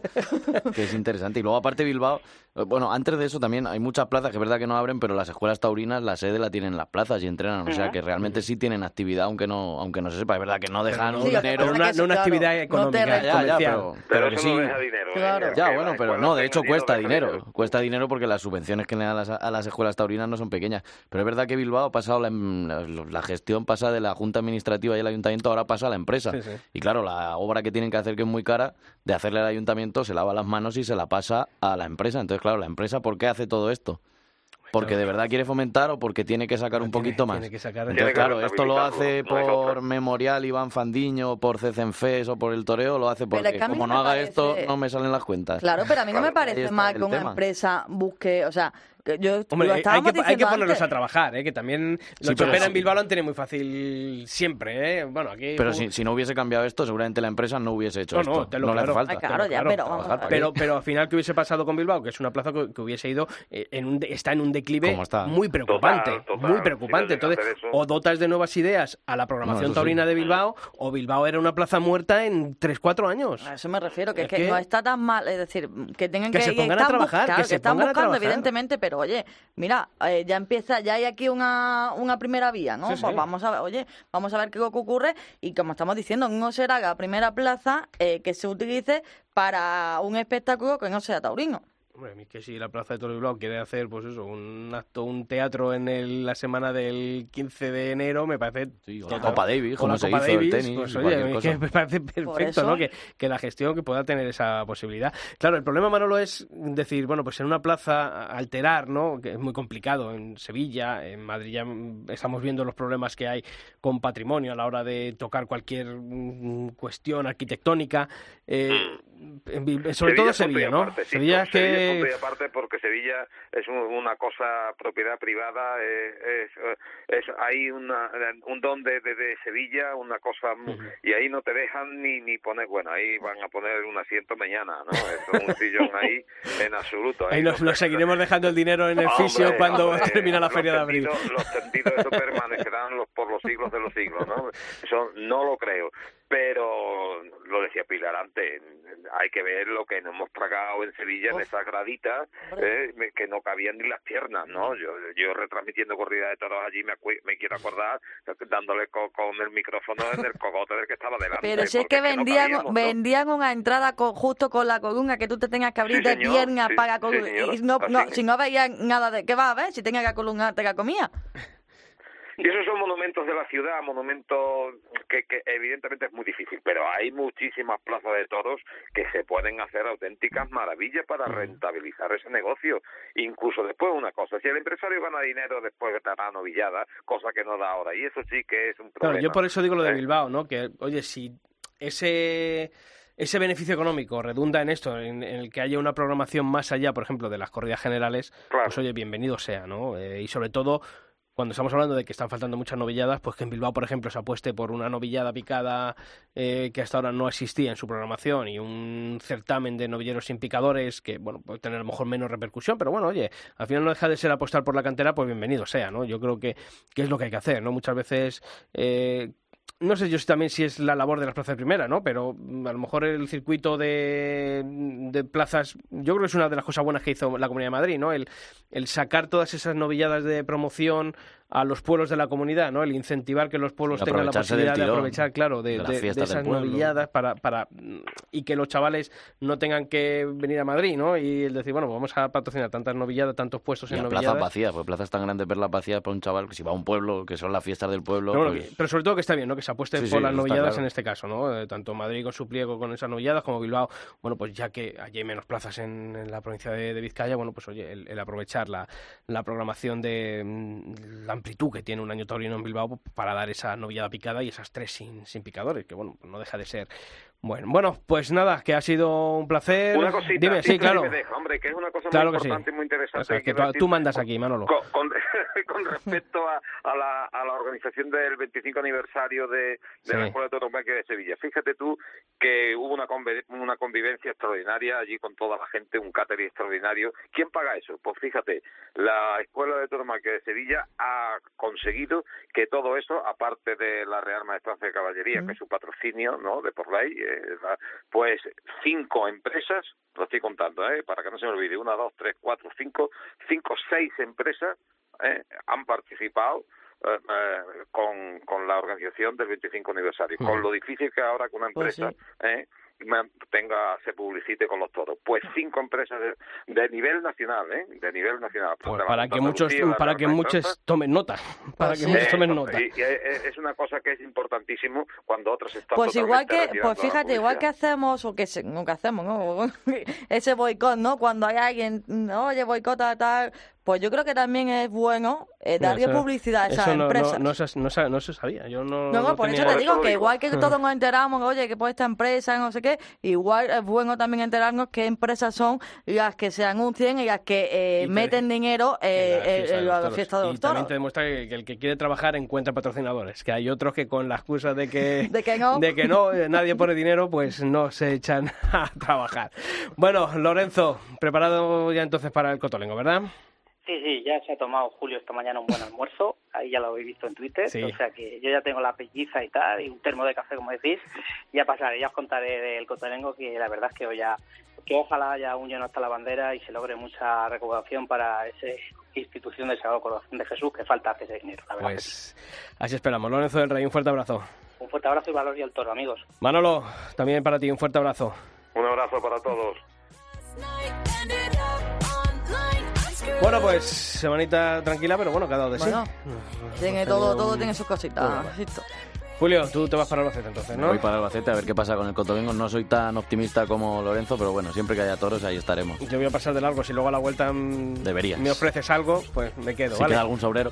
[SPEAKER 5] que es interesante. Y luego, aparte, Bilbao... eh, Bueno, antes de eso también hay muchas plazas que es verdad que no abren, pero las escuelas taurinas la sede la tienen en las plazas y entrenan. O sea, que realmente sí tienen actividad, aunque no aunque no se sepa. Es verdad que no dejan
[SPEAKER 1] no,
[SPEAKER 4] Sí,
[SPEAKER 5] dinero...
[SPEAKER 4] pasa
[SPEAKER 1] una, no una
[SPEAKER 4] claro,
[SPEAKER 1] actividad
[SPEAKER 4] no
[SPEAKER 1] económica,
[SPEAKER 4] re-
[SPEAKER 5] Ya, ya, pero,
[SPEAKER 10] Pero,
[SPEAKER 5] pero que
[SPEAKER 10] eso
[SPEAKER 5] sí...
[SPEAKER 10] no deja dinero.
[SPEAKER 4] Claro.
[SPEAKER 5] Ya, bueno, pero no, de hecho cuesta dinero. Cuesta dinero porque las subvenciones que le dan a las, a las escuelas taurinas no son pequeñas. Pero es verdad que Bilbao ha pasado, la, la, la gestión pasa de la Junta Administrativa y el Ayuntamiento, ahora pasa a la empresa.
[SPEAKER 1] Sí, sí.
[SPEAKER 5] Y claro, la obra que tienen que hacer, que es muy cara, de hacerle al Ayuntamiento, se lava las manos y se la pasa a la empresa. Entonces, claro, la empresa, ¿por qué hace todo esto? ¿Porque de verdad quiere fomentar o porque tiene que sacar un
[SPEAKER 1] Tiene-
[SPEAKER 5] poquito más?
[SPEAKER 1] tiene que sacar-
[SPEAKER 5] Entonces,
[SPEAKER 10] Tiene que
[SPEAKER 5] claro, esto lo hace por. Memorial Iván Fandiño, por Cecenfes o por el Toreo, lo hace porque
[SPEAKER 4] es que
[SPEAKER 5] como
[SPEAKER 4] no
[SPEAKER 5] haga esto, no me salen las cuentas.
[SPEAKER 4] Claro, pero a mí no me parece mal que una
[SPEAKER 5] tema.
[SPEAKER 4] empresa busque, o sea, yo,
[SPEAKER 1] Hombre,
[SPEAKER 4] lo
[SPEAKER 1] hay que, hay que
[SPEAKER 4] diciendo
[SPEAKER 1] ponerlos
[SPEAKER 4] antes.
[SPEAKER 1] a trabajar, ¿eh? que también los
[SPEAKER 5] Sí,
[SPEAKER 1] en Bilbao lo han tenido muy fácil siempre. ¿eh? Bueno, aquí
[SPEAKER 5] Pero si, si no hubiese cambiado esto, seguramente la empresa no hubiese hecho
[SPEAKER 1] No,
[SPEAKER 5] esto.
[SPEAKER 1] no, te lo
[SPEAKER 5] le hace falta.
[SPEAKER 4] Claro, ya, pero vamos a.
[SPEAKER 1] Pero, pero al final, ¿qué hubiese pasado con Bilbao? Que es una plaza que, que hubiese ido eh, en un está en un declive muy preocupante.
[SPEAKER 10] Total, total.
[SPEAKER 1] Muy preocupante. Entonces, o dotas de nuevas ideas a la
[SPEAKER 5] No,
[SPEAKER 1] programación
[SPEAKER 5] sí.
[SPEAKER 1] taurina de Bilbao, o Bilbao era una plaza muerta en 3-4 años.
[SPEAKER 4] A eso me refiero, que
[SPEAKER 1] Es
[SPEAKER 4] que,
[SPEAKER 1] que-
[SPEAKER 4] no está tan mal, es decir, que tengan
[SPEAKER 1] Que
[SPEAKER 4] que,
[SPEAKER 1] se pongan a trabajar,
[SPEAKER 4] buscando,
[SPEAKER 1] que se
[SPEAKER 4] están
[SPEAKER 1] pongan a
[SPEAKER 4] buscando,
[SPEAKER 1] trabajar.
[SPEAKER 4] evidentemente, pero oye, mira, eh, ya empieza, ya hay aquí una, una primera vía, ¿no?
[SPEAKER 1] Sí, sí.
[SPEAKER 4] Pues vamos a ver, oye, vamos a ver qué ocurre y como estamos diciendo, no será la primera plaza eh, que se utilice para un espectáculo que no sea taurino.
[SPEAKER 1] Hombre, a mí que si la Plaza de Toro de Bilbao quiere hacer, pues eso, un acto, un teatro en el- la semana del 15 de enero, me parece...
[SPEAKER 5] Sí, o la. Copa Davis, como
[SPEAKER 1] la
[SPEAKER 5] se
[SPEAKER 1] Copa
[SPEAKER 5] hizo el tenis,
[SPEAKER 1] pues, oye, que me parece perfecto, ¿no? Que, que la gestión que pueda tener esa posibilidad. Claro, el problema, Manolo, es decir, bueno, pues en una plaza alterar, ¿no? Que es muy complicado. En Sevilla, en Madrid ya mm, estamos viendo los problemas que hay con patrimonio a la hora de tocar cualquier mm, cuestión arquitectónica. eh, sobre todo
[SPEAKER 10] punto y
[SPEAKER 1] Sevilla, ¿no?
[SPEAKER 10] aparte, sí,
[SPEAKER 1] Sevilla es
[SPEAKER 10] Sevilla
[SPEAKER 1] que...
[SPEAKER 10] aparte porque Sevilla es un- una cosa propiedad privada, eh, es, eh, es, hay una, un don de, de, de Sevilla, una cosa, mu- y ahí no te dejan ni, ni poner, bueno, ahí van a poner un asiento mañana, ¿no? Es un *laughs* sillón ahí en absoluto.
[SPEAKER 1] Ahí nos,
[SPEAKER 10] se-
[SPEAKER 1] nos seguiremos dejando el dinero en el fisio cuando
[SPEAKER 10] hombre,
[SPEAKER 1] termina la feria de abril.
[SPEAKER 10] Los tendidos eso permanecerán los, por los siglos de los siglos, ¿no? *laughs* Eso no lo creo. Pero lo decía Pilar antes, hay que ver lo que nos hemos tragado en Sevilla en esas graditas eh, que no cabían ni las piernas, ¿no? Yo, yo retransmitiendo corrida de toros allí me, quiero acordar dándole co- con el micrófono en el cogote del que estaba delante.
[SPEAKER 4] Pero si es que
[SPEAKER 10] no
[SPEAKER 4] vendían,
[SPEAKER 10] cabíamos, ¿no?
[SPEAKER 4] vendían una entrada con- justo con la columna que tú te tengas que abrir
[SPEAKER 10] Sí,
[SPEAKER 4] de
[SPEAKER 10] señor,
[SPEAKER 4] piernas
[SPEAKER 10] sí,
[SPEAKER 4] para
[SPEAKER 10] sí,
[SPEAKER 4] y no, no, si no veían nada de qué va a ver si tenga que columna te la comía.
[SPEAKER 10] Y esos son monumentos de la ciudad, monumentos que, que evidentemente es muy difícil, pero hay muchísimas plazas de toros que se pueden hacer auténticas maravillas para rentabilizar ese negocio. Incluso después una cosa, si el empresario gana dinero, después dará novillada, cosa que no da ahora, y eso sí que es un
[SPEAKER 1] Claro,
[SPEAKER 10] problema.
[SPEAKER 1] yo por eso digo lo de. Bilbao, ¿no? Que, oye, si ese ese beneficio económico redunda en esto, en, en el que haya una programación más allá, por ejemplo, de las corridas generales,
[SPEAKER 10] Claro.
[SPEAKER 1] pues oye, bienvenido sea, ¿no? Eh, y sobre todo, cuando estamos hablando de que están faltando muchas novilladas, pues que en Bilbao, por ejemplo, se apueste por una novillada picada eh, que hasta ahora no existía en su programación y un certamen de novilleros sin picadores que, bueno, puede tener a lo mejor menos repercusión, pero bueno, oye, al final no deja de ser apostar por la cantera, pues bienvenido sea, ¿no? Yo creo que, que es lo que hay que hacer, ¿no? Muchas veces... eh, no sé yo también si es la labor de las plazas de primera, ¿no? Pero mm, a lo mejor el circuito de, de plazas, yo creo que es una de las cosas buenas que hizo la Comunidad de Madrid, ¿no? El sacar todas esas novilladas de promoción a los pueblos de la comunidad, ¿no? El incentivar que los pueblos tengan la posibilidad de aprovechar, claro, de, esas novilladas para, para y que los chavales no tengan que venir a Madrid, ¿no? Y el decir, bueno, vamos a patrocinar tantas novilladas, tantos puestos
[SPEAKER 5] Y
[SPEAKER 1] en
[SPEAKER 5] a plazas
[SPEAKER 1] novilladas.
[SPEAKER 5] vacías, pues plazas tan grandes verlas vacías para un chaval que si va a un pueblo, que son las fiestas del pueblo,
[SPEAKER 1] Pero,
[SPEAKER 5] pues-
[SPEAKER 1] pero sobre todo que está bien, ¿no? Que se apueste
[SPEAKER 5] Sí,
[SPEAKER 1] por
[SPEAKER 5] sí,
[SPEAKER 1] las novilladas
[SPEAKER 5] claro.
[SPEAKER 1] en este caso, ¿no? Eh, tanto Madrid con su pliego con esas novilladas como Bilbao, bueno, pues ya que allí hay menos plazas en, en la provincia de, de Vizcaya, bueno, pues oye, el, el aprovechar la, la programación de mm, la amplitud que tiene un año taurino en Bilbao para dar esa novillada picada y esas tres sin, sin picadores, que bueno, pues no deja de ser. Bueno, bueno, pues nada, que ha sido un placer.
[SPEAKER 10] Una cosita,
[SPEAKER 1] Dime, sí,
[SPEAKER 10] que
[SPEAKER 1] claro.
[SPEAKER 10] deja, hombre, que es una cosa
[SPEAKER 1] Claro
[SPEAKER 10] muy
[SPEAKER 1] que sí.
[SPEAKER 10] importante y muy interesante.
[SPEAKER 1] O sea,
[SPEAKER 10] que
[SPEAKER 1] tú, mandas aquí, Manolo.
[SPEAKER 10] Con, con, *laughs* con respecto a, a, la, a la organización del 25 aniversario de, de
[SPEAKER 1] Sí.
[SPEAKER 10] la Escuela de Tauromaquia de Sevilla, fíjate tú que hubo una, una convivencia extraordinaria allí con toda la gente, un catering extraordinario. ¿Quién paga eso? Pues fíjate, la Escuela de Tauromaquia de Sevilla ha conseguido que todo eso, aparte de la Real Maestranza de Caballería, que es su patrocinio, ¿no?, de por ley, eh, pues cinco empresas, lo estoy contando, ¿eh?, para que no se me olvide, una, dos, tres, cuatro, cinco, cinco, seis empresas ¿eh? han participado eh, eh, con, con la organización del 25 aniversario, con lo difícil que ahora que una
[SPEAKER 4] Pues
[SPEAKER 10] empresa ¿eh? Tenga se publicite con los toros. Pues cinco empresas de, de nivel nacional, ¿eh? de nivel nacional.
[SPEAKER 1] Pues para que muchos, para que muchos tomen nota, *laughs* para que
[SPEAKER 4] sí.
[SPEAKER 1] muchos tomen nota.
[SPEAKER 10] y- y es una cosa que es importantísimo cuando otros están
[SPEAKER 4] Pues igual que, pues fíjate, igual que hacemos, o que, se, no, que hacemos, ¿no? *laughs* Ese boicot, ¿no? Cuando hay alguien, "No, oye, boicota tal, pues yo creo que también es bueno eh, darle
[SPEAKER 1] eso-
[SPEAKER 4] publicidad a esas
[SPEAKER 1] no,
[SPEAKER 4] empresas.
[SPEAKER 1] No, no, se, no, se- no se sabía. Yo no,
[SPEAKER 4] No, por eso te digo que igual que *laughs* todos nos enteramos, oye, que por esta empresa, no sé qué, igual es bueno también enterarnos qué empresas son las que se anuncien y las que eh,
[SPEAKER 1] Y te-
[SPEAKER 4] meten dinero eh,
[SPEAKER 1] en la
[SPEAKER 4] la fiesta de
[SPEAKER 1] Y
[SPEAKER 4] los
[SPEAKER 1] también
[SPEAKER 4] toros.
[SPEAKER 1] te demuestra que, que el que quiere trabajar encuentra patrocinadores, que hay otros que con la excusa de que, *laughs*
[SPEAKER 4] De que no.
[SPEAKER 1] de que no, eh, nadie pone dinero, pues no se echan *laughs* a trabajar. Bueno, Lorenzo, preparado ya entonces para el cotolengo, ¿verdad?
[SPEAKER 9] Sí, sí, ya se ha tomado Julio esta mañana un buen almuerzo, ahí ya lo habéis visto en Twitter,
[SPEAKER 1] Sí.
[SPEAKER 9] o sea que yo ya tengo la pelliza y tal, y un termo de café, como decís, ya pasaré, ya os contaré del Cotolengo, que la verdad es que hoy ya, que ojalá haya un lleno hasta la bandera y se logre mucha recaudación para esa institución del Sagrado Corazón de Jesús, que falta hace ese dinero, la verdad.
[SPEAKER 1] Pues así esperamos. Lorenzo del Rey, un fuerte abrazo.
[SPEAKER 9] Un fuerte abrazo y valor y al toro, amigos.
[SPEAKER 1] Manolo, también para ti, un fuerte abrazo.
[SPEAKER 10] Un abrazo para todos.
[SPEAKER 1] Bueno, pues semanita tranquila, pero bueno, cada de sí.
[SPEAKER 4] Bueno, tiene todo, todo tiene sus cositas.
[SPEAKER 1] Julio, tú te vas para Albacete entonces,
[SPEAKER 5] Me
[SPEAKER 1] ¿no?
[SPEAKER 5] Voy para Albacete a ver qué pasa con el Cotolengo. No soy tan optimista como Lorenzo, pero bueno, siempre que haya toros ahí estaremos.
[SPEAKER 1] Yo voy a pasar de largo. Si luego a la vuelta mm,
[SPEAKER 5] Deberías.
[SPEAKER 1] me ofreces algo, pues me quedo,
[SPEAKER 5] Si
[SPEAKER 1] ¿vale?
[SPEAKER 5] queda algún sobrero.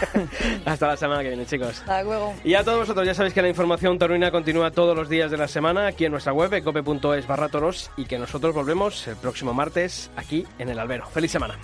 [SPEAKER 5] *laughs*
[SPEAKER 1] Hasta la semana que viene, chicos.
[SPEAKER 4] Hasta luego.
[SPEAKER 1] Y a todos vosotros, ya sabéis que la información taurina continúa todos los días de la semana aquí en nuestra web, cope.es barra toros, y que nosotros volvemos el próximo martes aquí en el Albero. ¡Feliz semana!